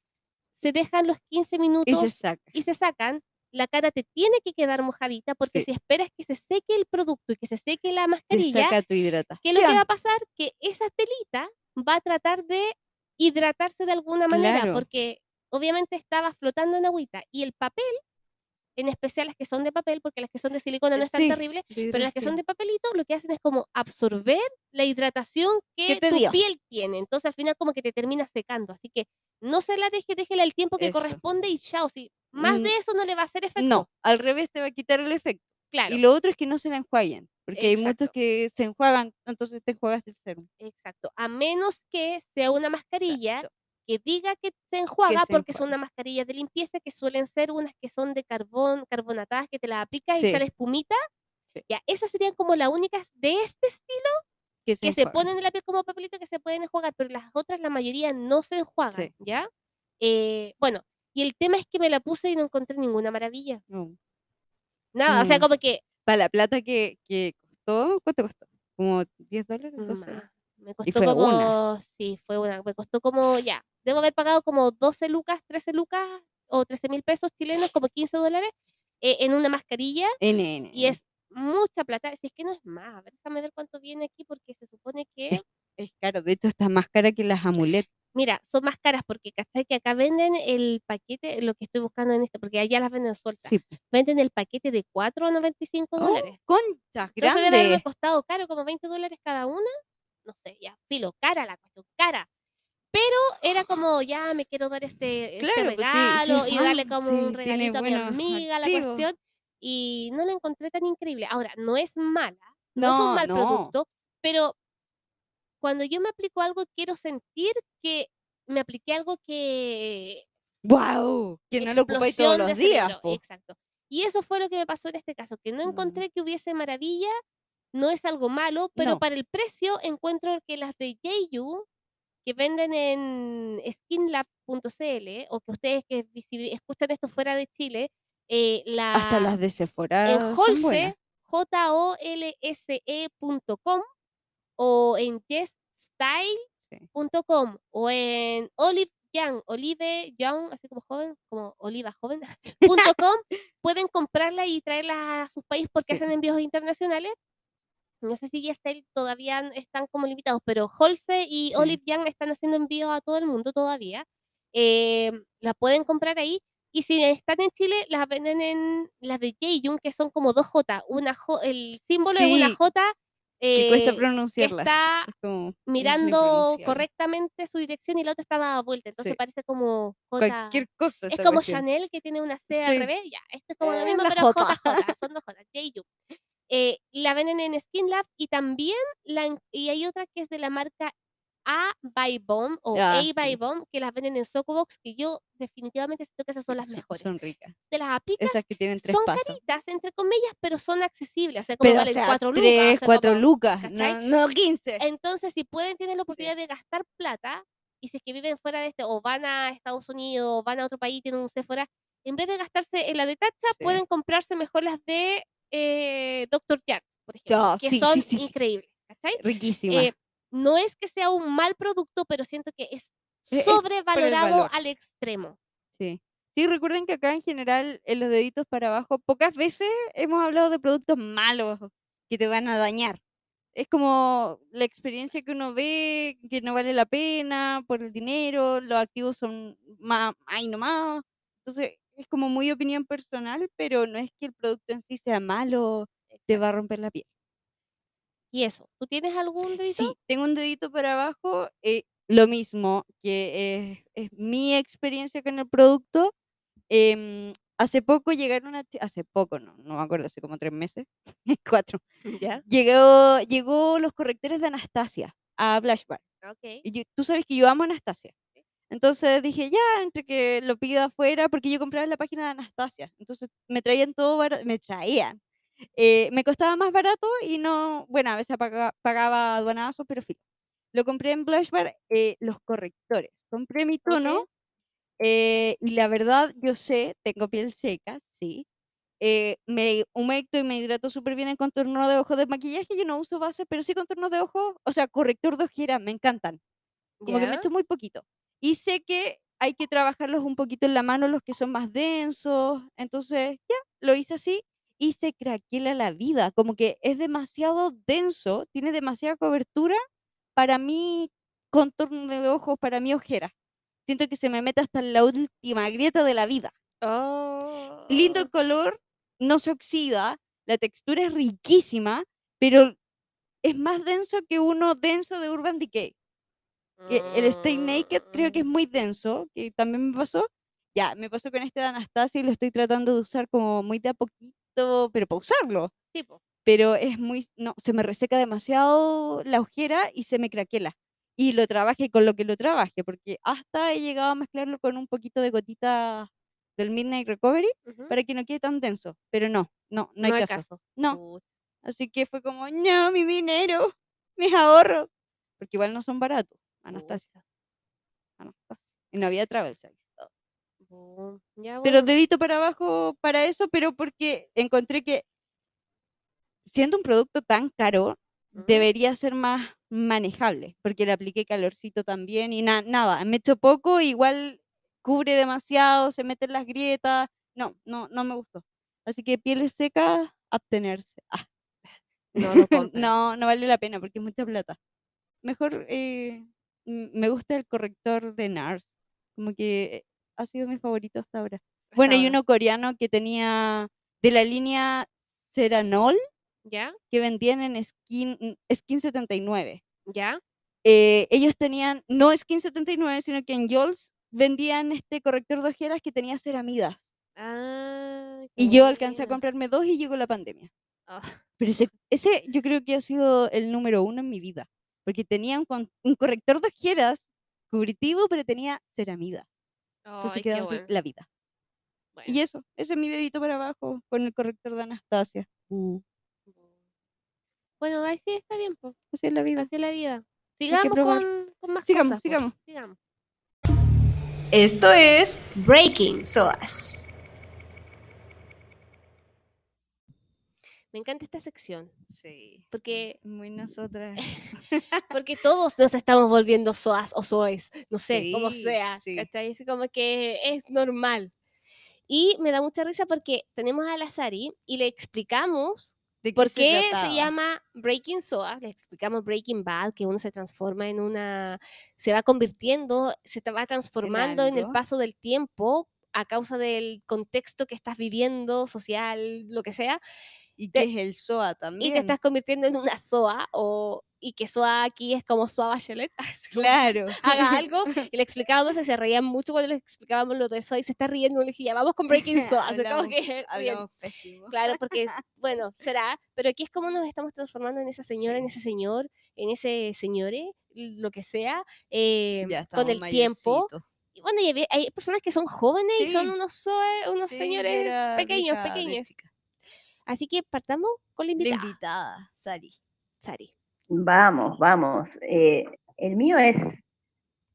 A: se dejan los 15
B: Y
A: minutos
B: se saca.
A: y se sacan. La cara te tiene que quedar mojadita porque
B: Sí.
A: si esperas que se seque el producto y que se seque la mascarilla,
B: saca tu hidratación.
A: ¿Qué es lo que va a pasar? Que esa telita va a tratar de hidratarse de alguna manera,
B: Claro.
A: porque obviamente estaba flotando en agüita y el papel, en especial las que son de papel, porque las que son de silicona no es tan
B: Sí,
A: terrible, pero las que son de papelito lo que hacen es como absorber la hidratación que
B: ¿Qué te
A: tu
B: dio?
A: piel tiene. Entonces al final como que te termina secando. Así que no se la deje, déjela el tiempo que
B: Eso.
A: corresponde y chao. Si más
B: Mm,
A: de eso no le va a hacer efecto.
B: No, al revés te va a quitar el efecto.
A: claro.
B: Y lo otro es que no se la enjuaguen, porque hay muchos
A: Exacto.
B: que se enjuagan, entonces te enjuagas el serum.
A: Exacto. A menos que sea una mascarilla
B: Exacto.
A: que diga que se enjuaga
B: se
A: porque son
B: enjuaga.
A: unas mascarillas de limpieza que suelen ser unas que son de carbón, carbonatadas que te las aplicas y
B: Sí.
A: sale espumita.
B: Sí.
A: Ya, esas serían como las únicas de este estilo
B: Que se,
A: que se ponen en la piel como papelito que se pueden enjuagar, pero las otras, la mayoría no se enjuagan,
B: Sí.
A: ¿ya? Eh, bueno, y el tema es que me la puse y no encontré ninguna maravilla.
B: No.
A: Nada, o sea,
B: Mm.
A: como que
B: Para la plata que, que costó, ¿cuánto costó? ¿Como 10 dólares?
A: ma,
B: 12.
A: me costó
B: fue
A: como,
B: una.
A: sí, fue una, me costó como, ya, debo haber pagado como 12 lucas, 13 lucas o 13 mil pesos chilenos, como 15 dólares, eh, en una mascarilla
B: NN.
A: y es mucha plata, si es que no es más, a ver, déjame ver cuánto viene aquí porque se supone que...
B: Es caro, de hecho está más cara que las amuletas.
A: Mira, son más caras porque ¿cachai? que acá venden el paquete, lo que estoy buscando en este, porque allá las venden sueltas.
B: Sí.
A: Venden el paquete de 4 a 95
B: Oh,
A: dólares.
B: conchas,
A: Entonces debe
B: grande.
A: costado caro, como 20 dólares cada una. No sé, ya, filo, cara la cuestión, cara. Pero era como, ya me quiero dar este, este
B: Claro, pues sí, sí,
A: regalo y darle como un regalito a mi amiga, la cuestión. Y no la encontré tan increíble. Ahora, no es mala, no, es un
B: No,
A: mal
B: no.
A: producto, pero cuando yo me aplico algo, quiero sentir que me apliqué algo que
B: ¡Wow! Que no lo ocupáis todos los días. po.
A: Exacto. Y eso fue lo que me pasó en este caso, que no
B: Mm.
A: encontré que hubiese maravilla, no es algo malo, pero
B: No.
A: para el precio encuentro que las de Jeju, que venden en skinlab.cl, o que ustedes que escuchan esto fuera de Chile, eh, la,
B: Hasta las de Sephora
A: en Holse,
B: buenas.
A: J-O-L-S-E.com, o en jestyle.com,
B: Sí.
A: o en Olive Young, Olive Young, así como joven, como Oliva joven, punto com, pueden comprarla y traerla a sus países porque
B: Sí.
A: hacen envíos internacionales. No sé si Jestyle todavía están como limitados, pero Holse y
B: Sí.
A: Olive Young están haciendo envíos a todo el mundo todavía. Eh, la pueden comprar ahí. Y si están en Chile, las venden en las de Jeyun, que son como dos J. Una J el símbolo es una
B: Sí,
A: J
B: Que cuesta
A: eh, que
B: pronunciarla.
A: está
B: Es como, es
A: mirando correctamente su dirección y la otra está dada vuelta. Entonces
B: Sí.
A: parece como J.
B: Cualquier cosa.
A: Es como
B: cuestión.
A: Chanel que tiene una C al
B: Sí.
A: revés. Ya, esto es como lo
B: Eh,
A: mismo,
B: la
A: pero
B: J.
A: JJ. Son dos J. Jeju. Eh, la venden en Skin Lab y también la, y hay otra que es de la marca A by Bomb o
B: Ah,
A: A
B: sí.
A: by Bomb que las venden en Socobox, que yo definitivamente siento que esas son las mejores.
B: Son ricas.
A: Te las aplicas,
B: Esas que tienen tres
A: son
B: pasos.
A: caritas, entre comillas, pero son accesibles. O sea, como
B: Pero, o
A: valen
B: sea,
A: 4 lucas.
B: tres, cuatro
A: como-
B: lucas,
A: ¿cachai?
B: no, no 15.
A: Entonces, si pueden, tienen la oportunidad de gastar plata, y si es que viven fuera de este, o van a Estados Unidos, o van a otro país, tienen un Sephora, en vez de gastarse en la de Tatcha,
B: Sí.
A: pueden comprarse mejor las de eh, Dr. Jack, por ejemplo, que
B: sí,
A: son increíbles, ¿cachai?
B: Riquísima.
A: Eh, no es que sea un mal producto, pero siento que es
B: el
A: sobrevalorado
B: valor.
A: al extremo.
B: Sí. Sí, recuerden que acá en general, en los deditos para abajo, pocas veces hemos hablado de productos malos que te van a dañar. Es como la experiencia que uno ve, que no vale la pena por el dinero, los activos son más, ay nomás. Entonces, es como muy opinión personal, pero no es que el producto en sí sea malo, te va a romper la piel.
A: Y eso, ¿tú tienes algún dedito?
B: Sí, tengo un dedito para abajo. eh, lo mismo, que es, es mi experiencia con el producto. em, hace poco llegaron a... Hace poco, no, no me acuerdo, hace como tres meses, cuatro.
A: ¿Ya?
B: Llegó, llegó los correctores de Anastasia a Blashbar.
A: Ok.
B: Y yo- tú sabes que yo amo a Anastasia. Entonces dije, ya, entre que lo pido afuera, porque yo compraba en la página de Anastasia. Entonces me traían todo me traían. Eh, me costaba más barato y no, bueno, a veces paga- pagaba aduanazo, pero filo. Lo compré en Blushbar, eh, los correctores. Compré mi tono
A: Ok.
B: eh, y la verdad, yo sé, tengo piel seca, sí. eh, me humecto y me hidrato súper bien en contorno de ojos de maquillaje. Yo no uso base, pero sí contorno de ojos, o sea, corrector de ojera, me encantan como que me echo muy poquito. Y sé que hay que trabajarlos un poquito en la mano, los que son más densos. Entonces, ya, lo hice así y se craquela la vida. Como que es demasiado denso, tiene demasiada cobertura para mi contorno de ojos, para mi ojera. Siento que se me mete hasta la última grieta de la vida. Lindo el
A: Oh.
B: color, no se oxida, la textura es riquísima, pero es más denso que uno denso de Urban Decay que el Stay Naked creo que es
A: Mm,
B: muy denso, que también me pasó. Ya, me pasó con este de Anastasia y lo estoy tratando de usar como muy de a poquito, pero para usarlo.
A: sí, po.
B: Pero es muy, no, se me reseca demasiado la ojera y se me craquela. Y lo trabaje con lo que lo trabaje, porque hasta he llegado a mezclarlo con un poquito de gotita del Midnight Recovery
A: Ujú.
B: para que no quede tan denso. Pero no, no, no hay caso. No,
A: Pucha.
B: así que fue como, no, mi dinero, mis ahorros. Porque igual no son baratos, Anastasia. Anastasia. Y no había travel size.
A: Ya,
B: Pero dedito para abajo para eso, pero porque encontré que siendo un producto tan caro, debería ser más manejable, porque le apliqué calorcito también y na- nada, me echo poco, igual cubre demasiado, se mete en las grietas. No, no, no me gustó. Así que pieles secas, abstenerse. Ah,
A: No
B: no, no vale la pena porque es mucha plata. Mejor eh, me gusta el corrector de NARS, como que ha sido mi favorito hasta ahora. Bueno,
A: Hasta
B: y
A: ahora.
B: uno coreano que tenía de la línea Ceranol
A: ¿Ya?
B: que vendían en Skin, Skin 79.
A: ¿Ya?
B: Eh, ellos tenían, no Skin 79, sino que en Jols vendían este corrector de ojeras que tenía ceramidas.
A: Ah,
B: Y yo alcancé a comprarme dos y llegó la pandemia.
A: Ah,
B: Pero ese, ese yo creo que ha sido el número uno en mi vida. Porque tenía un, un corrector de ojeras cubritivo, pero tenía ceramida. Entonces quedaba así
A: bueno.
B: la vida.
A: Bueno,
B: Y eso, ese es mi dedito para abajo con el corrector de Anastasia. Uh,
A: Bueno, ahí sí está bien, pues.
B: así es la vida.
A: Así es la vida. Sigamos con, con más
B: Sigamos,
A: cosas. po.
B: sigamos.
A: Sigamos.
D: Esto es Breaking SOAS.
A: Me encanta esta sección.
B: Sí.
A: Porque,
B: Muy nosotras.
A: porque todos nos estamos volviendo soas o soes. No sé, como
B: Sí,
A: sea.
B: sí.
A: Así como que es normal. Y me da mucha risa porque tenemos a la Sari y le explicamos
B: ¿De
A: por
B: se
A: qué se llama Breaking Soa. Le explicamos Breaking Bad, que uno se transforma en una. se va convirtiendo, se va transformando en el
B: algo.
A: paso del tiempo a causa del contexto que estás viviendo, social, lo que sea.
B: ¿Y
A: te-
B: qué es el SOA
A: y
B: también?
A: te estás convirtiendo en una SOA o y que SOA aquí es como SOA Bachelet
B: Claro.
A: haga algo y le explicábamos y se reían mucho cuando le explicábamos lo de SOA y se está riendo y le dije ya vamos con Breaking SOA así como
B: Hablamos-
A: que.
B: Hablamos pésimo.
A: claro porque es, bueno será pero aquí es como nos estamos transformando en esa señora en
B: Sí.
A: ese señor en ese señore lo que sea, eh,
B: Ya
A: con el tiempo.
B: mayorcitos.
A: Y bueno, y hay personas que son jóvenes y son
B: Sí.
A: unos, unos
B: Sí,
A: señores pequeños, pequeños. Así que partamos con la
B: La
A: invitada,
B: invitada, Sari.
A: Sari.
C: Vamos, vamos. Eh, el mío es,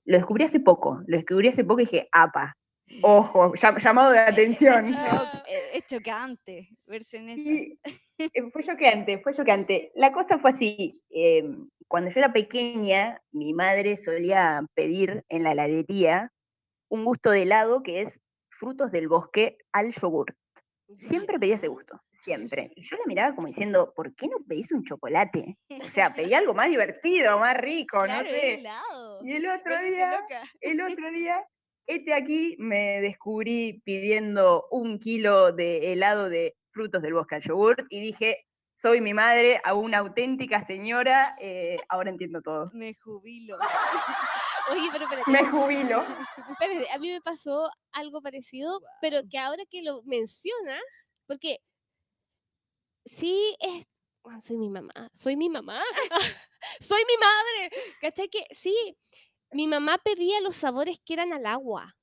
C: lo descubrí hace poco, lo descubrí hace poco y dije, apa, ojo, llam- llamado de atención.
B: Eh, Es chocante verse en.
C: Y, eh, fue choqueante, fue choqueante. La cosa fue así, eh, cuando yo era pequeña, mi madre solía pedir en la heladería un gusto de helado que es frutos del bosque al yogur. Siempre pedía ese gusto, siempre. Y yo la miraba como diciendo, ¿por qué no pedís un chocolate? O sea, pedí algo más divertido, más rico,
B: Claro,
C: no sé.
B: helado.
C: Y el otro día, el otro día, este aquí me descubrí pidiendo un kilo de helado de frutos del bosque al yogur y dije, soy mi madre, a una auténtica señora, eh, ahora entiendo todo.
B: Me jubilo.
A: Oye, pero espérate.
C: Me jubilo.
A: Espérate, a mí me pasó algo parecido, pero que ahora que lo mencionas, porque sí es. ah, soy mi mamá, soy mi mamá, soy mi madre. ¿Cachai? Que sí, mi mamá pedía los sabores que eran al agua,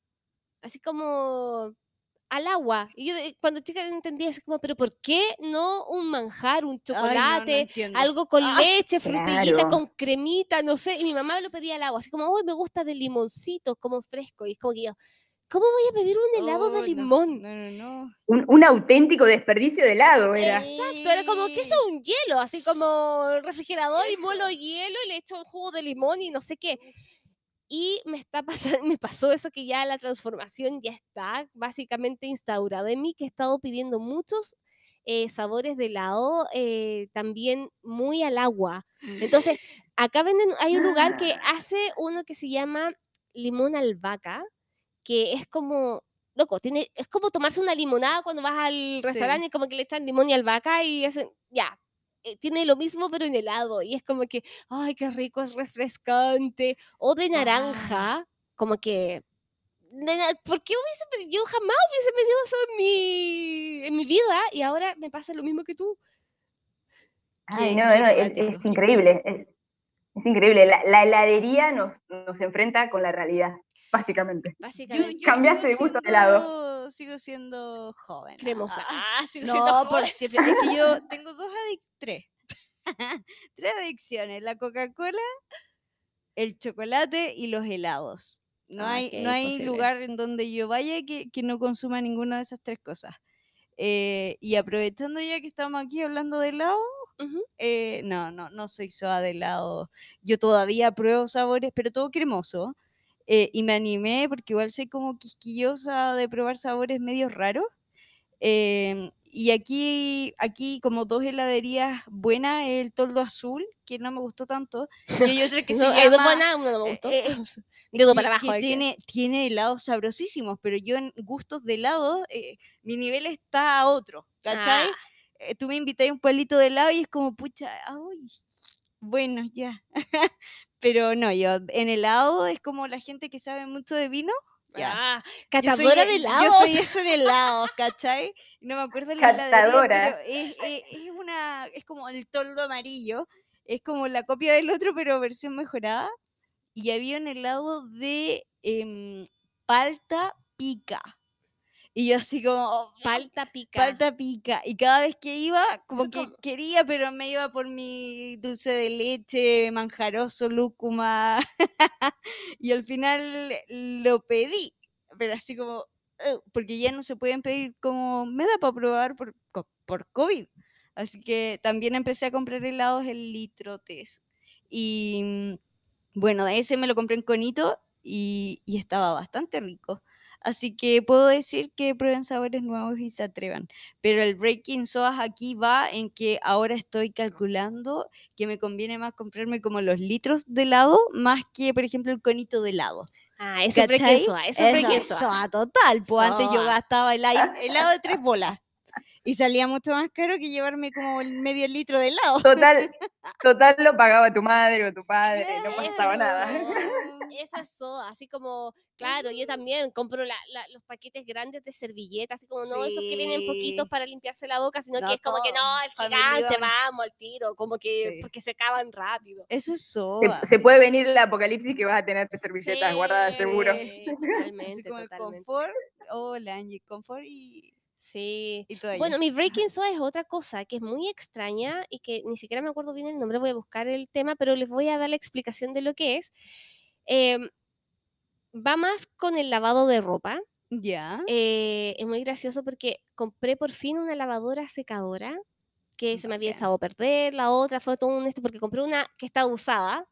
A: así como al agua. Y yo cuando chica entendía así como, pero ¿por qué no un manjar, un
B: Ay, no, no
A: chocolate?
B: entiendo.
A: algo con
B: Ah,
A: leche, frutillita,
C: claro.
A: con cremita, no sé. Y mi mamá me lo pedía al agua, así como, uy, me gusta de limoncito, como fresco. Y es como que yo, ¿cómo voy a pedir un helado de
B: Ay, no,
A: limón?
B: No, no, no.
C: Un, un auténtico desperdicio de helado era.
A: Exacto, era como, ¿qué es un hielo? Así como refrigerador y molo hielo y le echo un jugo de limón y no sé qué. Y me está pasando, me pasó eso que ya la transformación ya está básicamente instaurada en mí, que he estado pidiendo muchos eh, sabores de helado, eh, también muy al agua. Entonces, acá venden, hay un lugar que
C: Ah.
A: hace uno que se llama limón albahaca, que es como, loco, tiene, es como tomarse una limonada cuando vas al
B: Sí.
A: restaurante y como que le echan limón y albahaca y hacen, ya, eh, tiene lo mismo pero en helado y es como que, ay, qué rico, es refrescante. O de naranja, como que... ¿Por qué hubiese? Yo jamás hubiese pedido eso en mi, en mi vida y ahora me pasa lo mismo que tú.
C: Ay, no, no, es, es increíble. Es, es increíble. La, la heladería nos, nos enfrenta con la realidad, básicamente.
A: Básicamente.
B: yo
C: Cambiaste
B: sigo
C: de gusto de
B: siendo- Sigo siendo joven.
A: cremosa.
B: Ah,
A: sigo siendo
B: No, por
A: joven.
B: siempre. Es que yo tengo dos adicciones. Tres. tres adicciones. La Coca-Cola, el chocolate y los helados. No
A: Ah,
B: hay, no hay lugar en donde yo vaya que, que no consuma ninguna de esas tres cosas. Eh, y aprovechando ya que estamos aquí hablando de helado,
A: Ujú.
B: eh, no, no, no soy soa de helado. Yo todavía pruebo sabores, pero todo cremoso. Eh, y me animé porque igual soy como quisquillosa de probar sabores medio raros. em, y aquí, aquí como dos heladerías buenas, el toldo azul, que no me gustó tanto, y hay otra que se
A: No,
B: llama...
A: buenas, una no me
B: eh,
A: gustó.
B: eh, que-
A: para abajo. hay que-
B: tiene, tiene helados sabrosísimos, pero yo en gustos de helado, eh, mi nivel está a otro, ¿cachai?
A: Ah,
B: eh, tú me invitas a un palito de helado y es como, pucha, ay, bueno, ya. Pero no, yo en helado es como la gente que sabe mucho de vino. Ya.
A: ah,
B: Yo soy,
A: catadora de
B: e-
A: helados.
B: Yo soy eso en helados, ¿cachai? No me acuerdo la
C: Catadora.
B: es, es- es una, es como el toldo amarillo, es como la copia del otro, pero versión mejorada. Y había un helado de em, palta pica. Y yo así como, "Oh,
A: Palta pica.
B: Palta pica. Y cada vez que iba, como que
A: como-
B: quería, pero me iba por mi dulce de leche, manjaroso, lúcuma. y al final lo pedí. Pero así como, porque ya no se pueden pedir como, me da para probar por, por COVID. Así que también empecé a comprar helados en litrotes. Y mm, bueno, ese me lo compré en conito y, y estaba bastante rico. Así que puedo decir que prueben sabores nuevos y se atrevan. Pero el Breaking Sodas aquí va en que ahora estoy calculando que me conviene más comprarme como los litros de helado más que, por ejemplo, el conito de helado.
A: Ah, eso es
B: ¿Cachai?
A: brequesoa, eso es
B: Eso,
A: brequesoa.
B: eso, a total. Pues antes yo gastaba hela- helado de tres bolas. Y salía mucho más caro que llevarme como el medio litro de helado.
C: Total, total lo pagaba tu madre o tu padre, no pasaba
A: Eso.
C: nada.
A: Eso es todo, así como, claro, yo también compro la- la- los paquetes grandes de servilletas, así como no esos que vienen poquitos para limpiarse la boca, sino
B: No,
A: que es como que no,
B: todo,
A: el gigante, vamos al tiro, como que
B: Sí.
A: porque se acaban rápido.
B: Eso es
C: Se,
B: soda.
C: se puede venir el apocalipsis que vas a tener servilletas guardadas seguro.
A: Sí,
B: Así
A: totalmente,
B: como el
A: totalmente.
B: confort. Hola, Angie, confort y,
A: Sí.
B: y.
A: Bueno, mi Breaking Soda es otra cosa que es muy extraña y que ni siquiera me acuerdo bien el nombre, voy a buscar el tema, pero les voy a dar la explicación de lo que es. Em, va más con el lavado de ropa.
B: ya.
A: Eh, es muy gracioso porque compré por fin una lavadora secadora que se me había echado a perder, la otra fue todo un esto, porque compré una que estaba usada,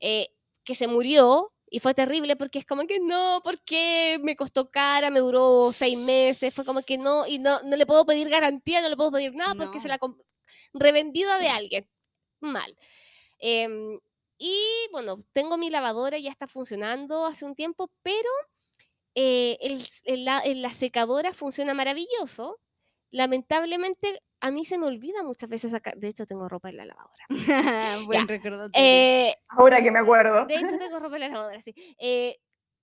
A: eh, que se murió y fue terrible porque es como que no, ¿por qué? Me costó cara, me duró seis meses, fue como que no, y no, no le puedo pedir garantía, no le puedo pedir nada porque se la revendida de alguien. Mal. Em, y bueno, tengo mi lavadora, ya está funcionando hace un tiempo, pero eh, el s- el la, el- la secadora funciona maravilloso. Lamentablemente, a mí se me olvida muchas veces sacar. De hecho, tengo ropa en la lavadora.
B: Buen recordatorio.
A: Eh,
C: Ahora que me acuerdo.
A: de hecho, tengo ropa en la lavadora, sí. Eh,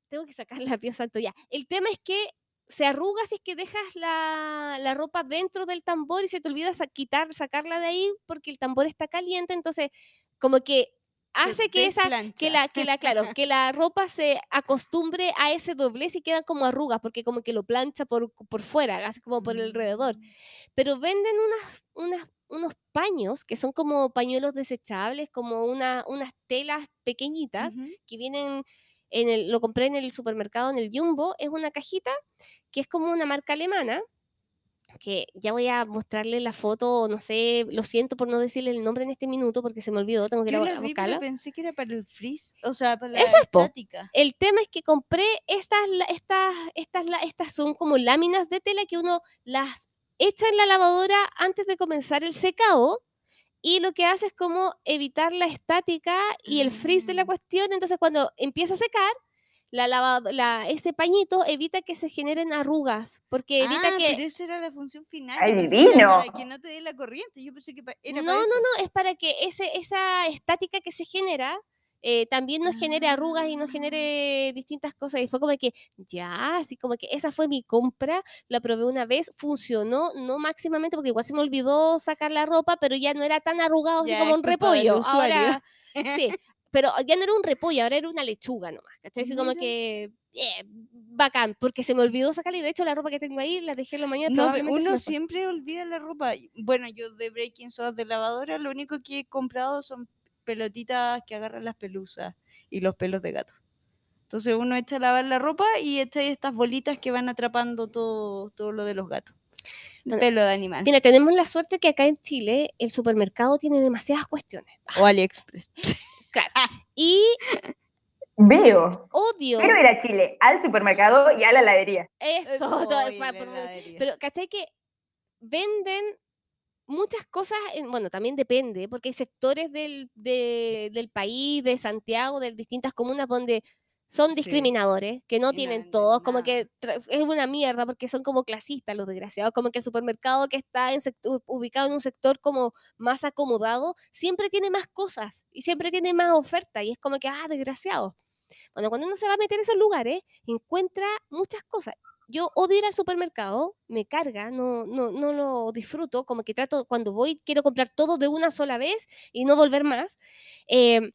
A: tengo que sacarla, Dios santo, ya. El tema es que se arruga si es que dejas la, la ropa dentro del tambor y se te olvida sa- quitar, sacarla de ahí porque el tambor está caliente, entonces como que hace que esa que la que la claro que la ropa se acostumbre a ese doblez y quedan como arrugas porque como que lo plancha por, por fuera así como por
B: Mm.
A: alrededor pero venden unas, unas unos paños que son como pañuelos desechables como una, unas telas pequeñitas que vienen en el, lo compré en el supermercado en el Jumbo. Es una cajita que es como una marca alemana que ya voy a mostrarle la foto, no sé, lo siento por no decirle el nombre en este minuto porque se me olvidó, tengo que ir
B: Yo
A: a,
B: la vi,
A: buscarla.
B: pero pensé que era para el freeze. O sea, para la
A: Eso es, po.
B: estática.
A: El tema es que compré estas, estas, estas, estas son como láminas de tela que uno las echa en la lavadora antes de comenzar el secado y lo que hace es como evitar la estática y el frizz de la
B: Ah.
A: cuestión. Entonces cuando empieza a secar, la lava- la, ese pañito evita que se generen arrugas porque evita
B: ah,
A: que...
B: pero esa era la función final.
C: ¡Ay,
B: que
C: divino!
B: Para que no te dé la corriente. Yo pensé que era
A: no,
B: para
A: no,
B: eso.
A: no, es para que ese, esa estática que se genera eh, también nos genere arrugas y nos
B: Ah.
A: genere distintas cosas. Y fue como que, ya, así como que esa fue mi compra, la probé una vez, funcionó, no máximamente, porque igual se me olvidó sacar la ropa, pero ya no era tan arrugado así
B: Ya,
A: como un repollo. Ahora, sí, pero ya no era un repollo, ahora era una lechuga nomás, ¿cachai? Así como que, eh, bacán, porque se me olvidó sacarla y de hecho la ropa que tengo ahí la dejé en la mañana.
B: No, uno siempre olvida la ropa. Bueno, yo de Breaking Soda de lavadora, lo único que he comprado son pelotitas que agarran las pelusas y los pelos de gato. Entonces uno echa a lavar la ropa y echa estas bolitas que van atrapando todo, todo lo de los gatos.
A: Bueno,
B: Pelo de animal.
A: Mira, tenemos la suerte que acá en Chile el supermercado tiene demasiadas cuestiones.
B: O AliExpress.
A: Claro. Y
C: Veo.
A: odio
C: Quiero ir a Chile, al supermercado y a la heladería.
A: eso. todo-
B: la heladería.
A: pero, ¿cachai? Que venden muchas cosas, en- bueno, también depende, porque hay sectores del, de- del país, de Santiago, de distintas comunas donde son
B: Sí.
A: discriminadores, que no
B: no
A: tienen
B: venden
A: todos, como
B: nada.
A: que es una mierda porque son como clasistas los desgraciados, como que el supermercado que está en ubicado en un sector como más acomodado, siempre tiene más cosas y siempre tiene más oferta y es como que, ah, desgraciado. Bueno, cuando uno se va a meter en esos lugares, encuentra muchas cosas. Yo odio ir al supermercado, me carga, no, no, no lo disfruto, como que trato, cuando voy, quiero comprar todo de una sola vez y no volver más. Eh,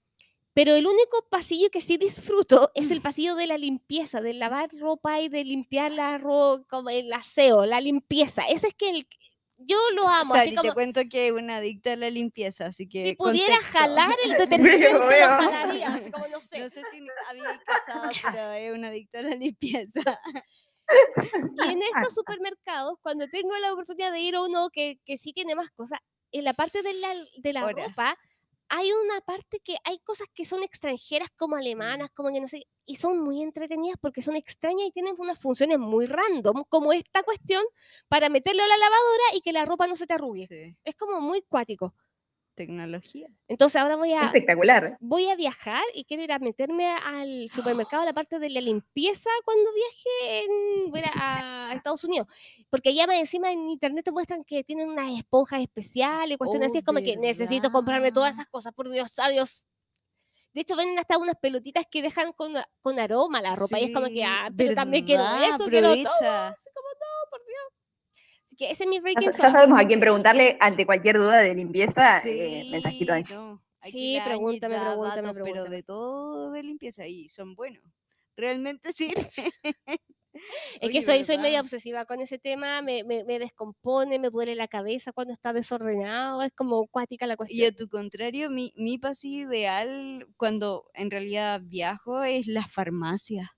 A: pero el único pasillo que sí disfruto es el pasillo de la limpieza, de lavar ropa y de limpiar la ropa, como el aseo, la limpieza. Ese es que el, yo lo amo, así como
B: te cuento que es una adicta a la limpieza, así que
A: si pudiera
B: contexto.
A: jalar el detergente, lo jalaría, así como no sé.
B: No sé si había cachado, pero es una adicta a la limpieza.
A: Y en estos supermercados, cuando tengo la oportunidad de ir a uno que, que sí tiene más cosas, en la parte de la, de la
B: Horas.
A: ropa, hay una parte que hay cosas que son extranjeras como alemanas, como que no sé, y son muy entretenidas porque son extrañas y tienen unas funciones muy random, como esta cuestión para meterlo a la lavadora y que la ropa no se te arrugue.
B: Sí.
A: Es como muy cuático.
B: Tecnología.
A: Entonces ahora voy a,
C: Espectacular.
A: voy a viajar y quiero ir a meterme al supermercado, a la parte de la limpieza cuando viaje en, voy a, a Estados Unidos. Porque allá más encima en internet te muestran que tienen unas esponjas especiales, cuestiones
B: Oh,
A: así. Es como que necesito comprarme todas esas cosas, por Dios, adiós. De hecho, venden hasta unas pelotitas que dejan con, con aroma la ropa. y es como que, ah, pero también quiero eso, todo. Así como. Así que ese es mi
C: Ya,
A: breaking
C: ya
A: sauce.
C: sabemos a quién preguntarle ante cualquier duda de limpieza. eh, mensajito Angie.
B: no,
A: Sí, pregúntame,
B: da
A: pregúntame,
B: datos, Pero
A: pregúntame.
B: de todo de limpieza y son buenos. Realmente sirve.
A: Es que soy, soy media obsesiva con ese tema, me, me, me descompone, me duele la cabeza cuando está desordenado, es como cuática la
B: Y
A: cuestión.
B: a tu contrario, mi, mi pasillo ideal cuando en realidad viajo es la farmacia.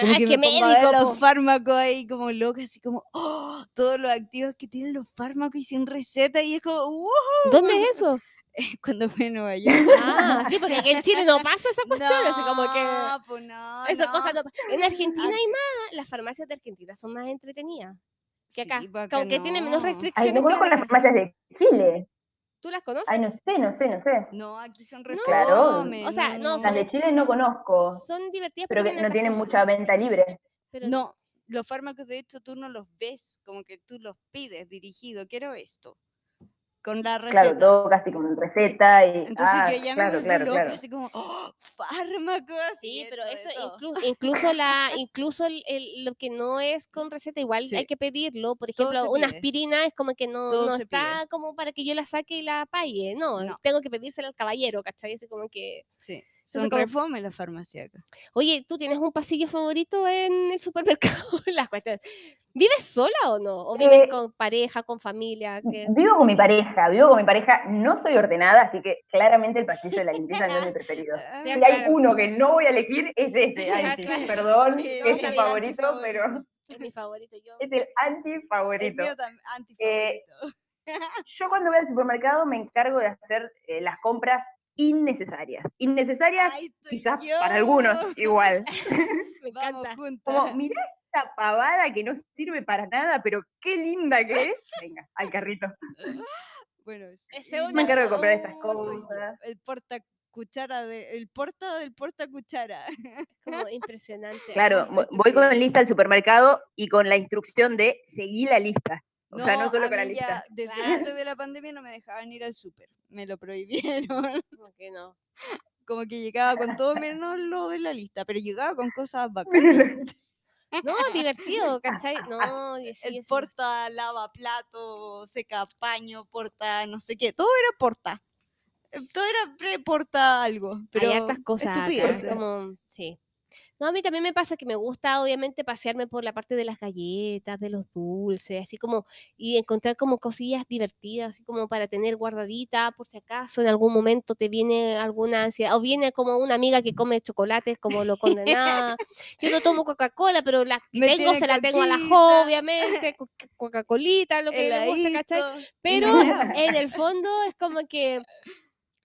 B: Como
A: Ah,
B: que
A: que
B: me pongo a ver
A: médico,
B: los fármacos ahí como loca, así como ¡oh! todos los activos que tienen los fármacos y sin receta y es como ¡uh!
A: ¿Dónde es eso?
B: cuando fui a Nueva York.
A: Ah, sí, porque aquí en Chile no pasa esa cuestión, así como que...
B: No, pues no,
A: Esa
B: no.
A: cosa no En Argentina hay más, las farmacias de Argentina son más entretenidas que acá.
B: Sí, pues
A: como
B: acá
A: que tienen menos
B: no.
C: Ay,
A: restricciones.
C: no
A: que
C: conozco
A: las
C: farmacias de Chile.
A: ¿Tú las conoces?
C: Ay, no sé, no sé, no sé.
B: No, aquí son
A: No,
C: Claro.
A: o sea, no,
C: Las
A: son-
C: de Chile no conozco,
A: Son divertidas,
C: pero que no tienen
A: cosas.
C: mucha venta libre.
A: Pero
B: No, los fármacos de hecho tú no los ves, como que tú los pides dirigido, quiero esto, con la receta.
C: Claro, todo casi con receta y.
B: Entonces
C: ah,
B: yo ya
C: claro,
B: me
C: claro,
B: loca,
C: claro.
B: así como, ¡oh, fármacos.
A: Sí, pero eso
B: todo.
A: inclu- incluso la incluso el- el- lo que no es con receta igual
B: Sí.
A: hay que pedirlo. Por ejemplo, una aspirina es como que no, no está como para que yo la saque y la pague. No,
B: No.
A: tengo que pedírsela al caballero, ¿cachai? Así como que,
B: Sí, son
A: como-
B: refome la farmacia acá.
A: oye, ¿tú tienes un pasillo favorito en el supermercado? Las cuestiones. ¿Vives sola o no? ¿O vives
C: Eh,
A: con pareja, con familia? ¿Qué?
C: Vivo con mi pareja, vivo con mi pareja, no soy ordenada, así que claramente el pasillo de la limpieza no es mi preferido.
B: Ah,
C: Si hay uno que no voy a elegir, es ese,
A: Ah,
C: Angie.
A: claro.
C: Perdón,
B: Sí,
C: es el favorito, pero
A: Es mi favorito. Yo,
C: es el
B: El
C: antifavorito.
B: mío también,
C: Eh,
B: antifavorito.
C: Yo cuando voy al supermercado me encargo de hacer eh, las compras innecesarias. Innecesarias
B: Ay,
C: quizás
B: yo.
C: para algunos igual.
A: me encanta.
C: Como, mirá esta pavada que no sirve para nada, pero qué linda que es. Venga, al carrito.
B: Bueno,
A: Ese uno-
C: Me encargo de comprar estas cosas.
B: El porta cuchara de, el porta del porta cuchara.
A: Como impresionante.
C: Claro, voy con lista al supermercado y con la instrucción de seguir la lista. O sea, no solo
B: a
C: con la
B: mí
C: lista.
B: desde
A: Claro.
B: antes de la pandemia no me dejaban ir al súper, me lo prohibieron.
A: como que no.
B: Como que llegaba con todo menos lo de la lista, pero llegaba con cosas bacanas.
A: No, divertido, ¿cachai? No, sí,
B: El
A: eso-
B: porta lava plato, seca paño, porta no sé qué, todo era porta. Todo era pre-porta algo. Pero
A: hay hartas cosas acá, como, sí. No, a mí también me pasa que me gusta, obviamente, pasearme por la parte de las galletas, de los dulces, así como, y encontrar como cosillas divertidas, así como para tener guardadita, por si acaso en algún momento te viene alguna ansiedad, o viene como una amiga que come chocolates como lo condenada. Yo no tomo Coca-Cola, pero la
B: Me
A: tengo se la tengo a la. Jo, obviamente, co- Coca-Colita, lo que le gusta, ¿cachai? Pero en el fondo es como que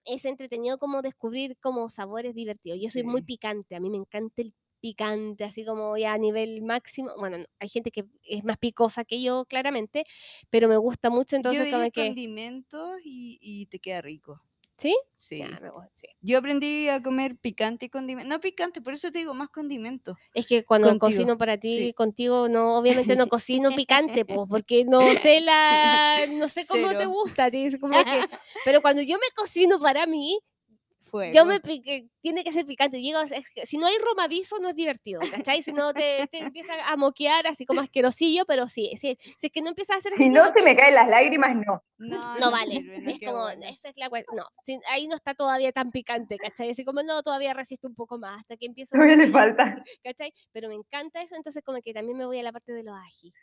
A: es entretenido como descubrir como sabores divertidos. Yo soy muy
B: Sí.
A: picante, a mí me encanta el picante, así como ya a nivel máximo. Bueno, no, hay gente que es más picosa que yo, claramente, pero me gusta mucho,
B: Yo
A: entonces
B: diría
A: como que...
B: condimentos y, y te queda rico.
A: ¿Sí?
B: Sí.
A: Ya, me gusta, sí.
B: Yo aprendí a comer picante y condimento. No picante, por eso te digo más condimento.
A: Es que cuando
B: Contigo,
A: cocino para ti,
B: sí.
A: contigo, no, obviamente no cocino picante, pues, porque no sé la, no sé cómo te
B: Cero.
A: gusta, a ti, es como que, pero cuando yo me cocino para mí,
B: Fuego.
A: Yo me pique- tiene que ser picante. Es que si no hay romadizo no es divertido, ¿cachai? Si no te, te empieza a moquear así como asquerosillo, pero sí, sí, si es que no empieza a hacer
C: Si no se me caen las lágrimas, no.
B: No,
A: no vale.
B: sirve,
A: es como,
B: bueno.
A: esa es la No, si- ahí no está todavía tan picante, ¿cachai? Así como, no, todavía resisto un poco más hasta que empiezo a
C: Todavía le falta.
A: ¿cachai? Pero me encanta eso, entonces como que también me voy a la parte de los ají.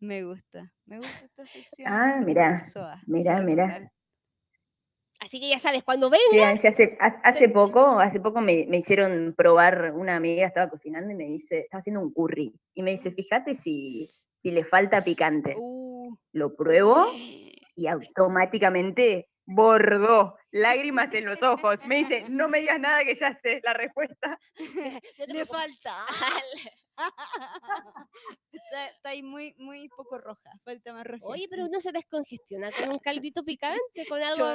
B: Me gusta. Me gusta esta sección.
C: Ah, mirá,
B: Soa,
C: mirá.
B: total.
A: Así que ya sabes, cuando
C: Sí,
A: vengas,
C: Angie, hace, ha- hace poco, hace poco me, me hicieron probar, una amiga estaba cocinando y me dice, estaba haciendo un curry, y me dice, fíjate si, si le falta picante.
B: Uh,
C: Lo pruebo y automáticamente bordó, lágrimas en los ojos. Me dice, no me digas nada que ya sé la respuesta.
A: no te
B: le falta. está, está ahí muy, muy poco roja, falta más roja.
A: Oye, pero uno se descongestiona con un caldito picante, con algo.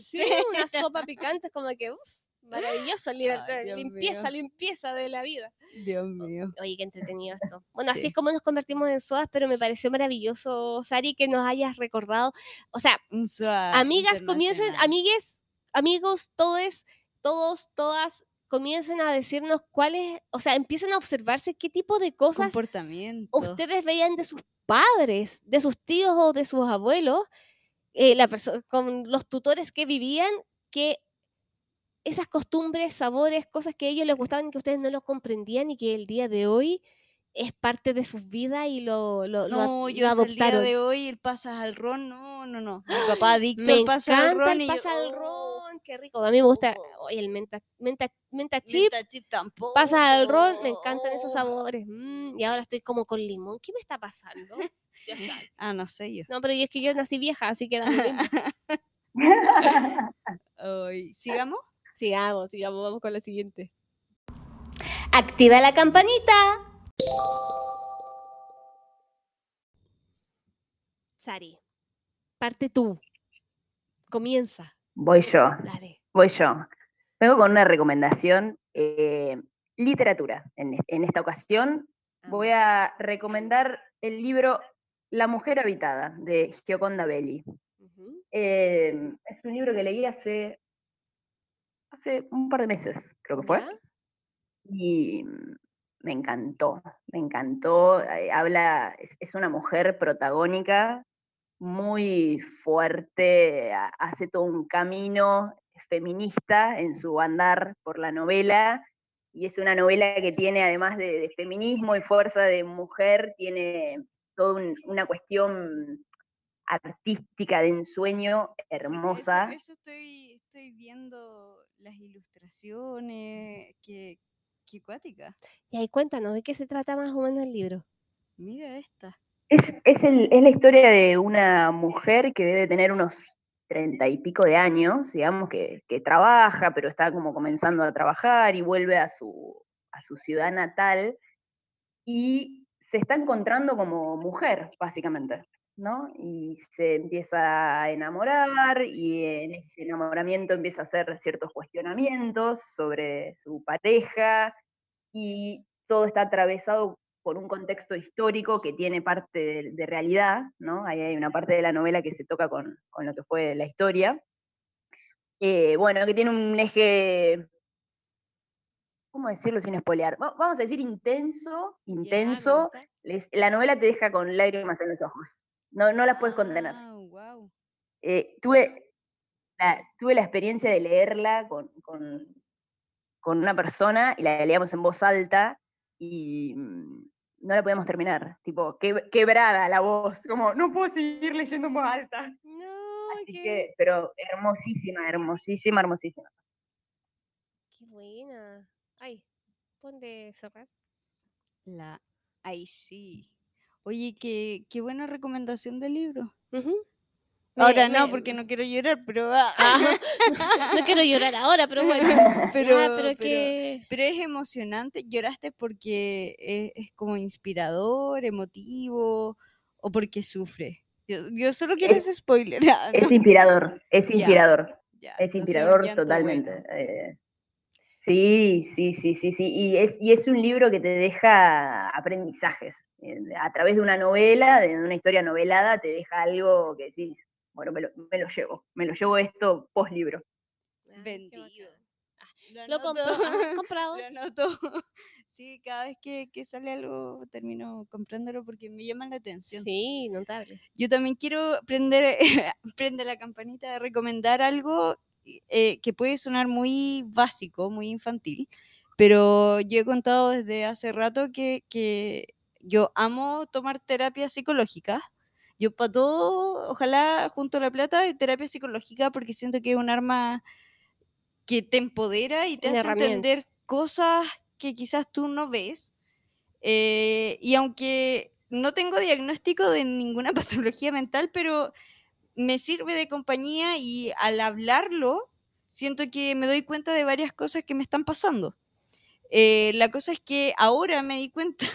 A: Sí, una sopa picante, es como que, uff, maravilloso, libertad, limpieza,
B: mío.
A: limpieza de la vida.
B: Dios mío.
A: Oye, qué entretenido esto. Bueno, así
B: Sí.
A: es como nos convertimos en sodas, pero me pareció maravilloso, Sari, que nos hayas recordado. O sea, amigas, comiencen, amigues, amigos, todos, todos, todas, comiencen a decirnos cuáles, o sea, empiecen a observarse qué tipo de cosas ustedes veían de sus padres, de sus tíos o de sus abuelos, eh, la con los tutores que vivían, que esas costumbres, sabores, cosas que a ellos les gustaban y que ustedes no lo comprendían y que el día de hoy es parte de sus vidas y lo, lo, lo
B: No,
A: lo
B: yo hasta el día de hoy el pasas al ron, no, no, no. Mi papá adicto
A: Me
B: al pasas al
A: encanta
B: ron
A: el
B: y yo,
A: pasa al
B: oh,
A: ron, qué rico. A mí me gusta
B: oh.
A: oye, el menta, menta, menta chip,
B: menta chip tampoco.
A: pasa al ron, me encantan esos
B: oh.
A: sabores. mm, y ahora estoy como con limón. ¿Qué me está pasando? Dios santo.
B: Ah, no sé yo.
A: No, pero yo es que yo nací vieja, así que lo.
B: Ay, ¿Sigamos?
A: Sigamos, sigamos, vamos con la siguiente.
D: Activa la campanita.
A: Sari, parte tú. Comienza.
C: Voy yo,
A: Dale.
C: voy yo. Vengo con una recomendación, eh, literatura. En, es- en esta ocasión voy a recomendar el libro La mujer habitada, de Gioconda Belli. Eh, es un libro que leí hace, hace un par de meses, creo que fue.
A: ¿Ya?
C: Y me encantó, me encantó. eh, Habla, es, es una mujer protagónica, muy fuerte, ha- hace todo un camino feminista en su andar por la novela. Y es una novela que tiene, además de, de feminismo y fuerza de mujer, tiene toda un- una cuestión artística de ensueño
B: Sí, eso-
C: hermosa.
B: eso, estoy, estoy viendo las ilustraciones. Qué, qué cuática.
A: Y ahí cuéntanos, ¿de qué se trata más o menos el libro?
B: Mira esta.
C: Es, es, el- es la historia de una mujer que debe tener unos treinta y pico de años, digamos, que, que trabaja, pero está como comenzando a trabajar y vuelve a su, a su ciudad natal y se está encontrando como mujer, básicamente, ¿no? Y se empieza a enamorar y en ese enamoramiento empieza a hacer ciertos cuestionamientos sobre su pareja y todo está atravesado por un contexto histórico que tiene parte de, de realidad, ¿no? Ahí hay una parte de la novela que se toca con, con lo que fue la historia. Eh, bueno, que tiene un eje, ¿cómo decirlo sin spoilear? Va- Vamos a decir intenso, intenso. Les- la novela te deja con lágrimas en los ojos. No, no las puedes contener.
B: Ah.
C: Eh, tuve, la, tuve la experiencia de leerla con, con- con una persona y la leíamos en voz alta y mm, no la podíamos terminar. Tipo, que- quebrada la voz, como no puedo seguir leyendo en voz alta.
A: No,
C: Así
A: qué,
C: que, pero hermosísima, hermosísima, hermosísima.
A: qué buena. Ay, pon de cerrar.
B: La. Ay, sí. Oye, qué, qué buena recomendación del libro. Ahora
A: Me-
B: no,
A: me-
B: porque no quiero llorar, pero. ah,
A: Ah, no quiero llorar ahora, pero bueno.
B: pero,
A: Ya, pero
B: pero-
A: que...
B: pero es emocionante. ¿Lloraste porque es, es como inspirador, emotivo o porque sufre? Yo, yo solo quiero
C: Es-
B: ese spoiler. ah,
C: Es inspirador, es inspirador,
B: Ya,
C: es inspirador totalmente.
B: bueno.
C: eh, sí, sí, sí, sí, sí. Y es, y es un libro que te deja aprendizajes. eh, a través de una novela, de una historia novelada, te deja algo que decís, bueno, me lo, me lo llevo, me lo llevo esto post libro.
A: Qué
B: Vendido. Lo
A: Lo compró, comprado.
B: lo anoto. Sí, cada vez que, que sale algo termino comprándolo porque me llama la atención.
A: Sí, notable.
B: Yo también quiero prender, prende la campanita de recomendar algo eh, que puede sonar muy básico, muy infantil, pero yo he contado desde hace rato que, que yo amo tomar terapia psicológica. Yo para todo, ojalá junto a la plata, de terapia psicológica porque siento que es un arma que te empodera y te hace entender cosas que quizás tú no ves. Eh, y aunque no tengo diagnóstico de ninguna patología mental, pero me sirve de compañía y al hablarlo, siento que me doy cuenta de varias cosas que me están pasando. Eh, la cosa es que ahora me di cuenta,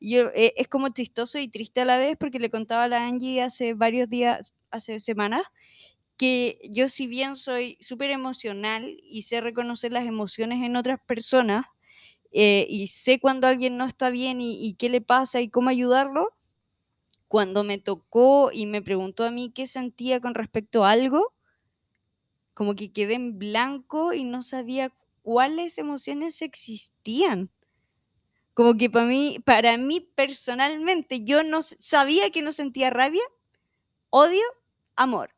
B: yo, eh, es como chistoso y triste a la vez, porque le contaba a la Angie hace varios días, hace semanas, que yo si bien soy súper emocional y sé reconocer las emociones en otras personas, eh, y sé cuando alguien no está bien y, y qué le pasa y cómo ayudarlo, cuando me tocó y me preguntó a mí qué sentía con respecto a algo, como que quedé en blanco y no sabía cuáles emociones existían. Como que para mí, para mí personalmente, yo no sabía que no sentía rabia, odio, amor,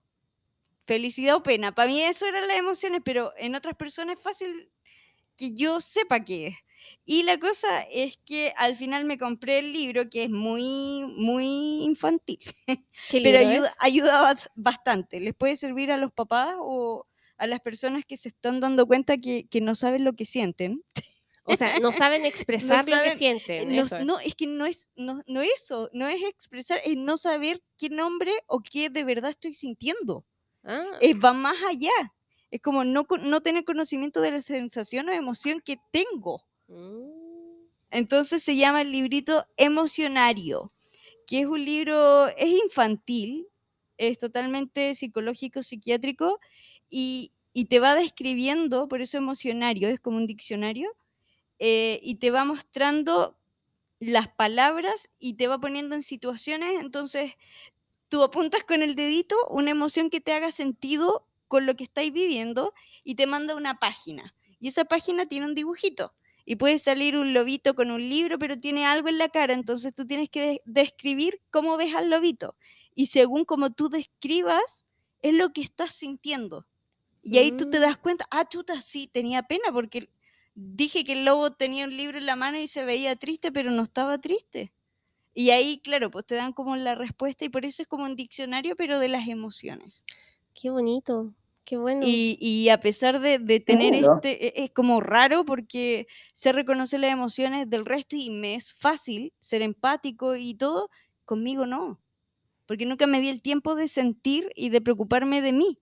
B: felicidad o pena. Para mí eso eran las emociones, pero en otras personas es fácil que yo sepa qué es. Y la cosa es que al final me compré el libro que es muy, muy infantil,
A: ¿Qué
B: pero ayuda, ayuda bas- bastante. Les puede servir a los papás o a las personas que se están dando cuenta que, que no saben lo que sienten.
A: O sea, no saben expresar lo que
B: saben- Eh,
A: sienten.
B: No,
A: eso es.
B: no, es que no es no, no eso, no es expresar, es no saber qué nombre o qué de verdad estoy sintiendo.
A: Ah,
B: Eh, va más allá. Es como no, no tener conocimiento de la sensación o emoción que tengo.
A: mm.
B: Entonces se llama el librito Emocionario, que es un libro, es infantil, es totalmente psicológico, psiquiátrico, y, y te va describiendo, por eso emocionario, es como un diccionario, eh, y te va mostrando las palabras y te va poniendo en situaciones, entonces tú apuntas con el dedito una emoción que te haga sentido con lo que estáis viviendo y te manda una página. Y esa página tiene un dibujito. Y puede salir un lobito con un libro, pero tiene algo en la cara. Entonces tú tienes que de- describir cómo ves al lobito. Y según como tú describas, es lo que estás sintiendo. Y ahí tú te
A: Mm.
B: das cuenta, ah, chuta, sí, tenía pena porque dije que el lobo tenía un libro en la mano y se veía triste, pero no estaba triste. Y ahí, claro, pues te dan como la respuesta y por eso es como un diccionario, pero de las emociones.
A: Qué bonito. Qué bueno.
B: Y, y a pesar de, de tener este, e- es como raro porque sé reconocer las emociones del resto y me es fácil ser empático y todo, conmigo no. Porque nunca me di el tiempo de sentir y de preocuparme de mí.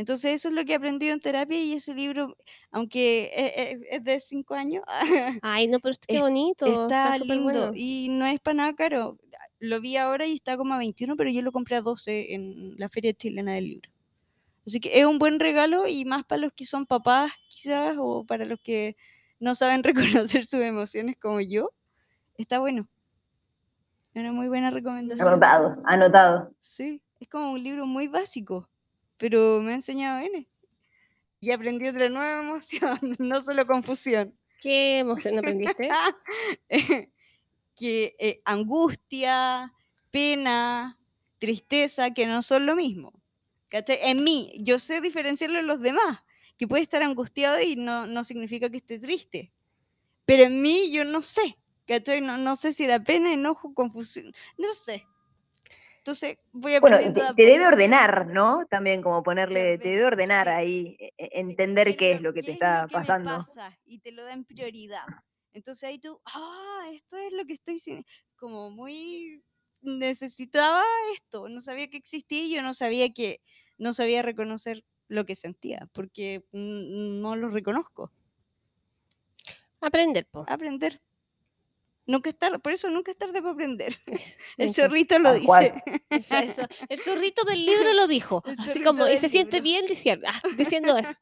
B: Entonces eso es lo que he aprendido en terapia y ese libro, aunque e- e- es, de cinco años,
A: Ay, no, pero qué
B: es-
A: bonito.
B: está
A: súper
B: lindo
A: bueno.
B: y no es para nada caro. Lo vi ahora y está como a 21, pero yo lo compré a 12 en la Feria Chilena del Libro. Así que es un buen regalo y más para los que son papás quizás o para los que no saben reconocer sus emociones como yo. Está bueno. Es Una muy buena recomendación.
C: Anotado, anotado.
B: Sí, es como un libro muy básico, pero me ha enseñado N. Y aprendí otra nueva emoción, no solo confusión.
A: ¿Qué emoción aprendiste?
B: que eh, angustia, pena, tristeza, que no son lo mismo. ¿cachai? En mí, yo sé diferenciarlo de los demás, que puede estar angustiado y no, no significa que esté triste. Pero en mí yo no sé, ¿cachai? No, no sé si era pena, enojo, confusión, no sé. Entonces voy
C: Bueno,
B: aprendiendo
C: te,
B: de a
C: te debe ordenar, ¿no? También como ponerle, te debe
B: ordena,
C: ordenar
B: sí.
C: ahí, e- e-
B: Sí,
C: entender qué es lo que te
B: es
C: está
B: lo que me
C: pasando.
B: pasa? y te lo da en prioridad. Entonces ahí tú, ah, esto es lo que estoy sin- como muy necesitaba esto, no sabía que existía y yo no sabía que no sabía reconocer lo que sentía, porque no lo reconozco.
A: Aprender, po.
B: Aprender. Nunca es tarde, por eso nunca es tarde para aprender. El
A: Eso.
B: zorrito lo dice.
A: Eso, eso. El zorrito del libro lo dijo.
B: El
A: Así como, y se siente bien diciendo, ah, diciendo eso.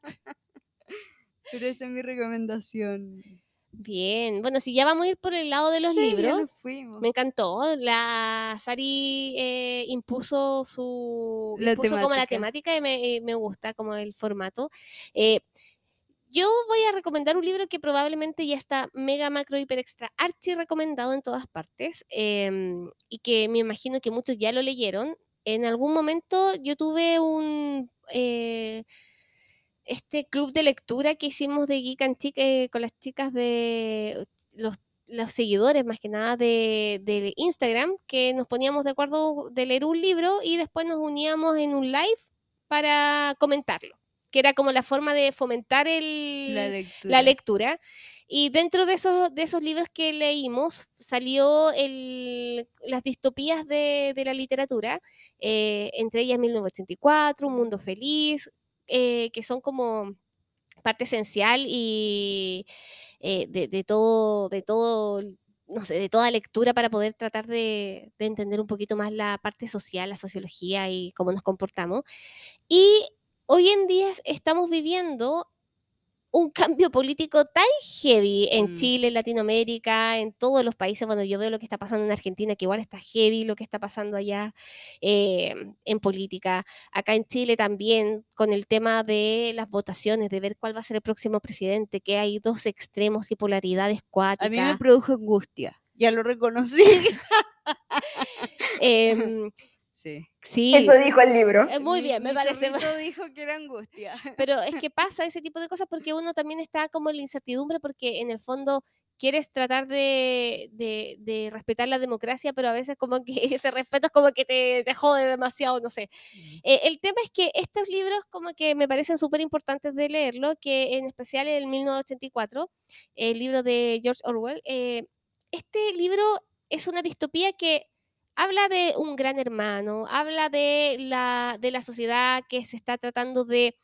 B: Pero esa es mi recomendación.
A: Bien. Bueno, si ya vamos a ir por el lado de los
B: Sí,
A: libros, me encantó. La Sari eh, impuso su
B: La
A: impuso como la
B: temática.
A: y me, me gusta como el formato. Eh, yo voy a recomendar un libro que probablemente ya está mega, macro, hiper, extra, archi recomendado en todas partes em, y que me imagino que muchos ya lo leyeron. En algún momento yo tuve un... eh, este club de lectura que hicimos de Geek and Chic eh, con las chicas de los, seguidores más que nada de, de Instagram, que nos poníamos de acuerdo de leer un libro y después nos uníamos en un live para comentarlo, que era como la forma de fomentar el,
B: La lectura.
A: la lectura. Y dentro de esos, de esos libros que leímos salió el, las distopías de, de la literatura, eh, entre ellas 1984, Un Mundo Feliz, eh, que son como parte esencial y eh, de, de todo, de todo, no sé, de toda lectura para poder tratar de, de entender un poquito más la parte social, la sociología y cómo nos comportamos. Y hoy en día estamos viviendo un cambio político tan heavy en
B: Mm.
A: Chile, en Latinoamérica, en todos los países. Bueno, yo veo lo que está pasando en Argentina, que igual está heavy lo que está pasando allá eh, en política. Acá en Chile también, con el tema de las votaciones, de ver cuál va a ser el próximo presidente, que hay dos extremos y polaridades cuáticas.
B: A mí me produjo angustia. Ya lo reconocí.
A: Em,
B: Sí.
A: sí,
C: Eso dijo el libro.
A: eh, muy
B: Mi-
A: bien, me
B: mi
A: parece.
B: dijo que era angustia.
A: Pero es que pasa ese tipo de cosas porque uno también está como en la incertidumbre porque en el fondo quieres tratar de, de- de respetar la democracia, pero a veces como que ese respeto es como que te, te jode demasiado, no sé. Eh, el tema es que estos libros como que me parecen súper importantes de leerlo, que en especial el 1984, el libro de George Orwell, eh, este libro es una distopía que habla de un gran hermano, habla de la, de la sociedad que se está tratando de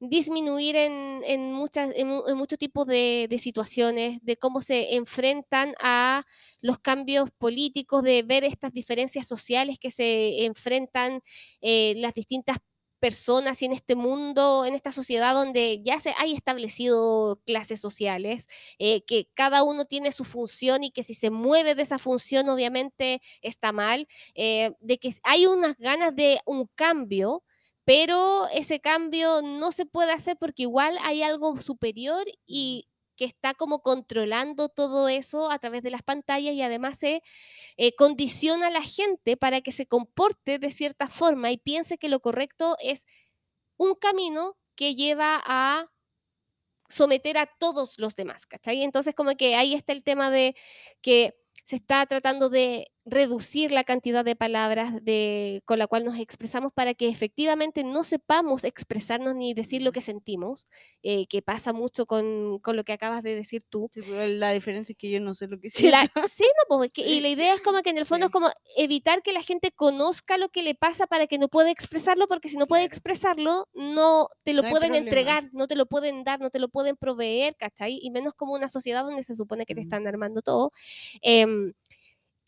A: disminuir en, en, muchas, en, mu- en muchos tipos de, de situaciones, de cómo se enfrentan a los cambios políticos, de ver estas diferencias sociales que se enfrentan eh, las distintas personas y en este mundo, en esta sociedad donde ya se hay establecido clases sociales, eh, que cada uno tiene su función y que si se mueve de esa función obviamente está mal, eh, de que hay unas ganas de un cambio, pero ese cambio no se puede hacer porque igual hay algo superior y que está como controlando todo eso a través de las pantallas y además se eh, condiciona a la gente para que se comporte de cierta forma y piense que lo correcto es un camino que lleva a someter a todos los demás, ¿cachai? Entonces como que ahí está el tema de que se está tratando de reducir la cantidad de palabras de, con la cual nos expresamos para que efectivamente no sepamos expresarnos ni decir lo que sentimos, eh, que pasa mucho con, con lo que acabas de decir tú.
B: Sí, pero la diferencia es que yo no sé lo que siento.
A: La- sí, no, pues, que- y
B: Sí.
A: la idea es como que en el fondo
B: Sí.
A: es como evitar que la gente conozca lo que le pasa para que no pueda expresarlo, porque si no puede expresarlo, no te lo
B: No
A: pueden entregar, no te lo pueden dar, no te lo pueden proveer, ¿cachai? Y menos como una sociedad donde se supone que te están armando todo. Em,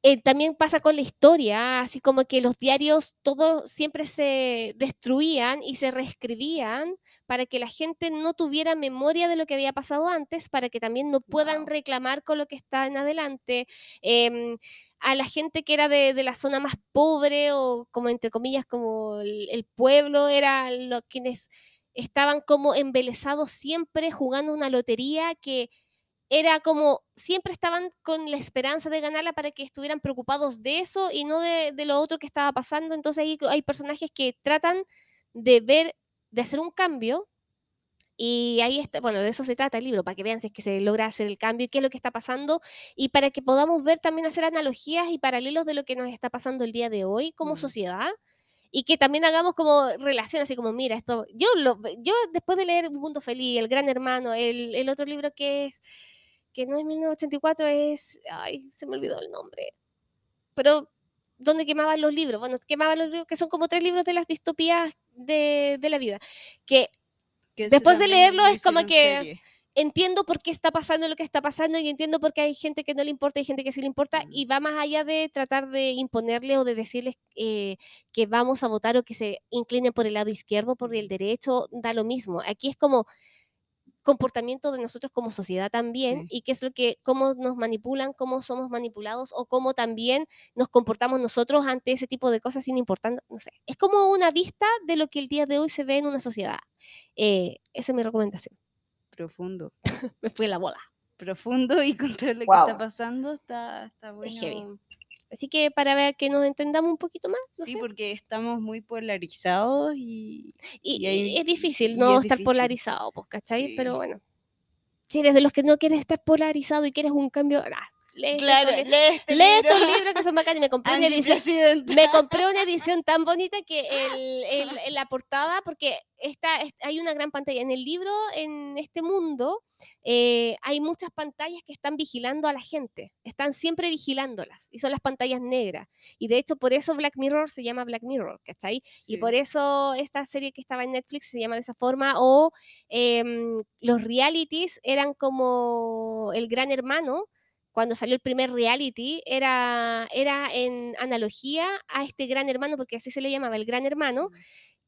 A: eh, también pasa con la historia, así como que los diarios todos siempre se destruían y se reescribían para que la gente no tuviera memoria de lo que había pasado antes, para que también no puedan reclamar con lo que está en adelante. Em, a la gente que era de, de la zona más pobre o como entre comillas como el, el pueblo, eran los quienes estaban como embelesados siempre jugando una lotería que era como siempre estaban con la esperanza de ganarla para que estuvieran preocupados de eso y no de, de lo otro que estaba pasando. Entonces ahí hay personajes que tratan de ver, de hacer un cambio. Y ahí está, bueno, de eso se trata el libro, para que vean si es que se logra hacer el cambio y qué es lo que está pasando, y para que podamos ver también hacer analogías y paralelos de lo que nos está pasando el día de hoy como
B: Mm.
A: sociedad, y que también hagamos como relación, así como, mira, esto, yo, lo, yo después de leer Un Mundo Feliz, El Gran Hermano, el, el otro libro que es, que no es 1984, es, ay, se me olvidó el nombre, pero donde quemaban los libros, bueno, quemaban los libros, que son como tres libros de las distopías de, de la vida, que
B: Que
A: Después de leerlo
B: lo
A: es como que-
B: serie.
A: entiendo por qué está pasando lo que está pasando y entiendo por qué hay gente que no le importa y gente que sí le importa y va más allá de tratar de imponerle o de decirles eh, que vamos a votar o que se inclinen por el lado izquierdo, por el derecho, da lo mismo. Aquí es como comportamiento de nosotros como sociedad también
B: Sí.
A: y qué es lo que, cómo nos manipulan, cómo somos manipulados o cómo también nos comportamos nosotros ante ese tipo de cosas sin importar, no sé. Es como una vista de lo que el día de hoy se ve en una sociedad. Eh, esa es mi recomendación.
B: Profundo.
A: Me fui a la bola.
B: Profundo y con todo lo que está pasando está, está bueno.
A: heavy. Así que para ver que nos entendamos un poquito más, no
B: Sí,
A: sé.
B: porque estamos muy polarizados y
A: y,
B: y hay-
A: y es difícil
B: y
A: no
B: es
A: estar
B: difícil.
A: polarizado, pues, ¿cachai?
B: Sí.
A: Pero bueno, si eres de los que no quieres estar polarizado y quieres un cambio, lee
B: Claro,
A: estos, li-
B: lee este
A: lee
B: libro.
A: estos libros que son bacanes. y Me compré una edición. Me compré una edición tan bonita que el, el- la portada, porque está, es- hay una gran pantalla. En el libro, en este mundo, eh, hay muchas pantallas que están vigilando a la gente. Están siempre vigilándolas. Y son las pantallas negras. Y de hecho, por eso Black Mirror se llama Black Mirror, ¿cachai? Y por eso esta serie que estaba en Netflix se llama de esa forma. O em, los realities eran como el gran hermano. Cuando salió el primer reality, era, era en analogía a este gran hermano, porque así se le llamaba, el gran hermano,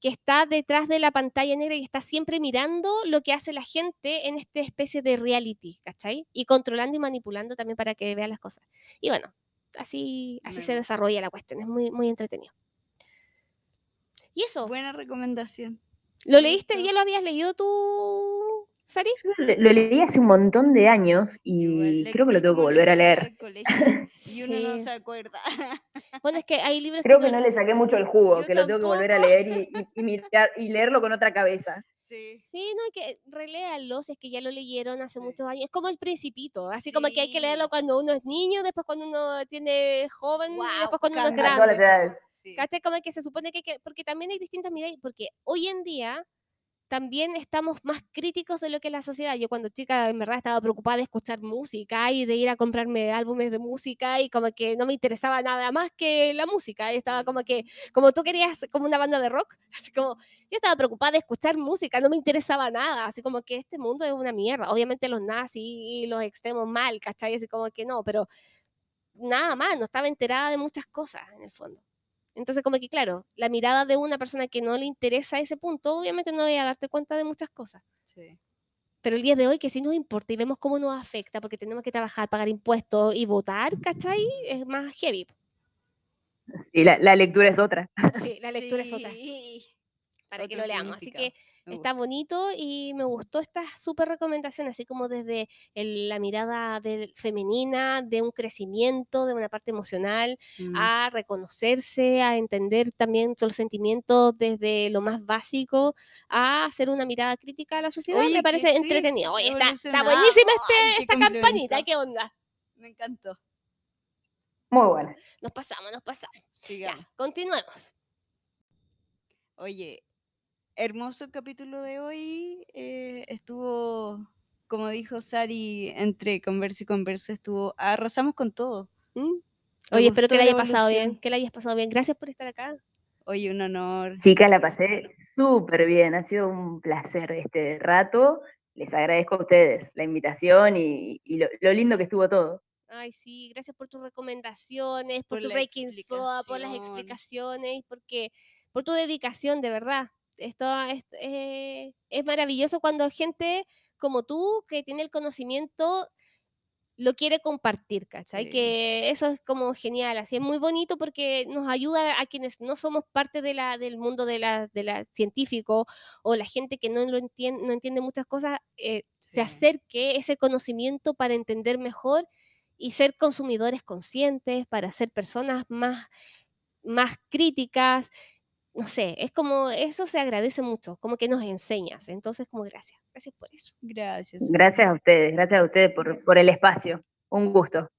A: que está detrás de la pantalla negra y está siempre mirando lo que hace la gente en esta especie de reality, ¿cachai? Y controlando y manipulando también para que vea las cosas. Y bueno, así, así se desarrolla la cuestión, es muy, muy entretenido. Y eso,
B: Buena recomendación.
A: ¿lo leíste? ¿Ya lo habías leído tú,
C: Lo, lo leí hace un montón de años y creo que lo tengo que volver a leer.
B: y uno no se acuerda.
A: Bueno, es que hay libros
C: Creo
A: que
C: que
A: no-
C: no le saqué mucho el jugo,
B: Yo
C: que lo tengo que volver a leer y, y- y mirar, y leerlo con otra cabeza.
B: Sí.
A: Sí, no hay que releerlos, es que ya lo leyeron hace
B: Sí.
A: muchos años. Es como el Principito, así como que hay que leerlo cuando uno es niño, después cuando uno tiene joven, después cuando uno es grande. Como que se supone que, hay que- porque también hay distintas miradas, porque hoy en día también estamos más críticos de lo que es la sociedad. Yo cuando chica en verdad estaba preocupada de escuchar música y de ir a comprarme álbumes de música y como que no me interesaba nada más que la música. Estaba como que, como tú querías como una banda de rock, así como yo estaba preocupada de escuchar música, no me interesaba nada, así como que este mundo es una mierda. Obviamente los nazis y los extremos mal, ¿cachai? Así como que no, pero nada más, no estaba enterada de muchas cosas en el fondo. Entonces, como que claro, la mirada de una persona que no le interesa ese punto, obviamente no voy a darte cuenta de muchas cosas.
B: Sí.
A: Pero el día de hoy, que sí nos importa y vemos cómo nos afecta, porque tenemos que trabajar, pagar impuestos y votar, ¿cachai? Es más heavy.
C: Y la, la lectura es otra.
A: Sí, la lectura es otra,
B: Sí.
A: para que lo leamos. Así que.
B: Me
A: está
B: gusta.
A: bonito y me gustó esta súper recomendación, así como desde el- la mirada del, femenina, de un crecimiento, de una parte emocional,
B: Mm.
A: a reconocerse, a entender también los sentimientos desde lo más básico, a hacer una mirada crítica a la sociedad.
B: Oye,
A: me parece
B: sí,
A: entretenido. Oye, está, está buenísima este,
B: Ay,
A: esta campanita. ¿qué onda?
B: Me encantó.
C: Muy buena.
A: Nos pasamos, nos pasamos. Ya,
B: Sigamos.
A: continuemos.
B: Oye, hermoso el capítulo de hoy. eh, estuvo, como dijo Sari, entre conversa y conversa, estuvo. Arrasamos con todo.
A: ¿Mm? Oye, espero que la haya pasado bien, que la hayas pasado bien. Gracias por estar acá.
B: Oye, un honor.
C: Chicas, la pasé súper bien. Ha sido un placer este rato. Les agradezco a ustedes la invitación y, y lo, lo lindo que estuvo todo.
A: Ay, sí, gracias por tus recomendaciones, por,
B: Por
A: tu breaking soda, por las explicaciones, porque por tu dedicación, de verdad. Esto es, eh, es maravilloso cuando gente como tú, que tiene el conocimiento, lo quiere compartir, ¿cachai?
B: Sí.
A: Que eso es como genial, así es muy bonito porque nos ayuda a quienes no somos parte de la, del mundo de la, de la científico o la gente que no lo entiende, no entiende muchas cosas, eh, se acerque ese conocimiento para entender mejor y ser consumidores conscientes, para ser personas más, más críticas. No sé, es como, eso se agradece mucho, como que nos enseñas. Entonces, como gracias, gracias por eso.
B: Gracias.
C: Gracias a ustedes, gracias a ustedes por, por el espacio. Un gusto.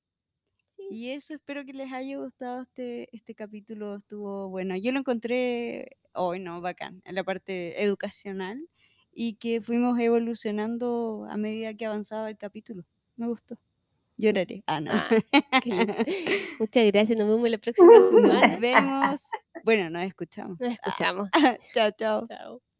A: Sí.
B: Y eso, espero que les haya gustado este, este capítulo. Estuvo bueno. Yo lo encontré hoy, no, bacán, en la parte educacional y que fuimos evolucionando a medida que avanzaba el capítulo. Me gustó. Lloraré. Ah, no.
A: Ah. Muchas gracias, nos vemos la próxima semana.
B: Nos vemos. Bueno, nos escuchamos.
A: Nos escuchamos.
B: chao, chao.
A: Chao.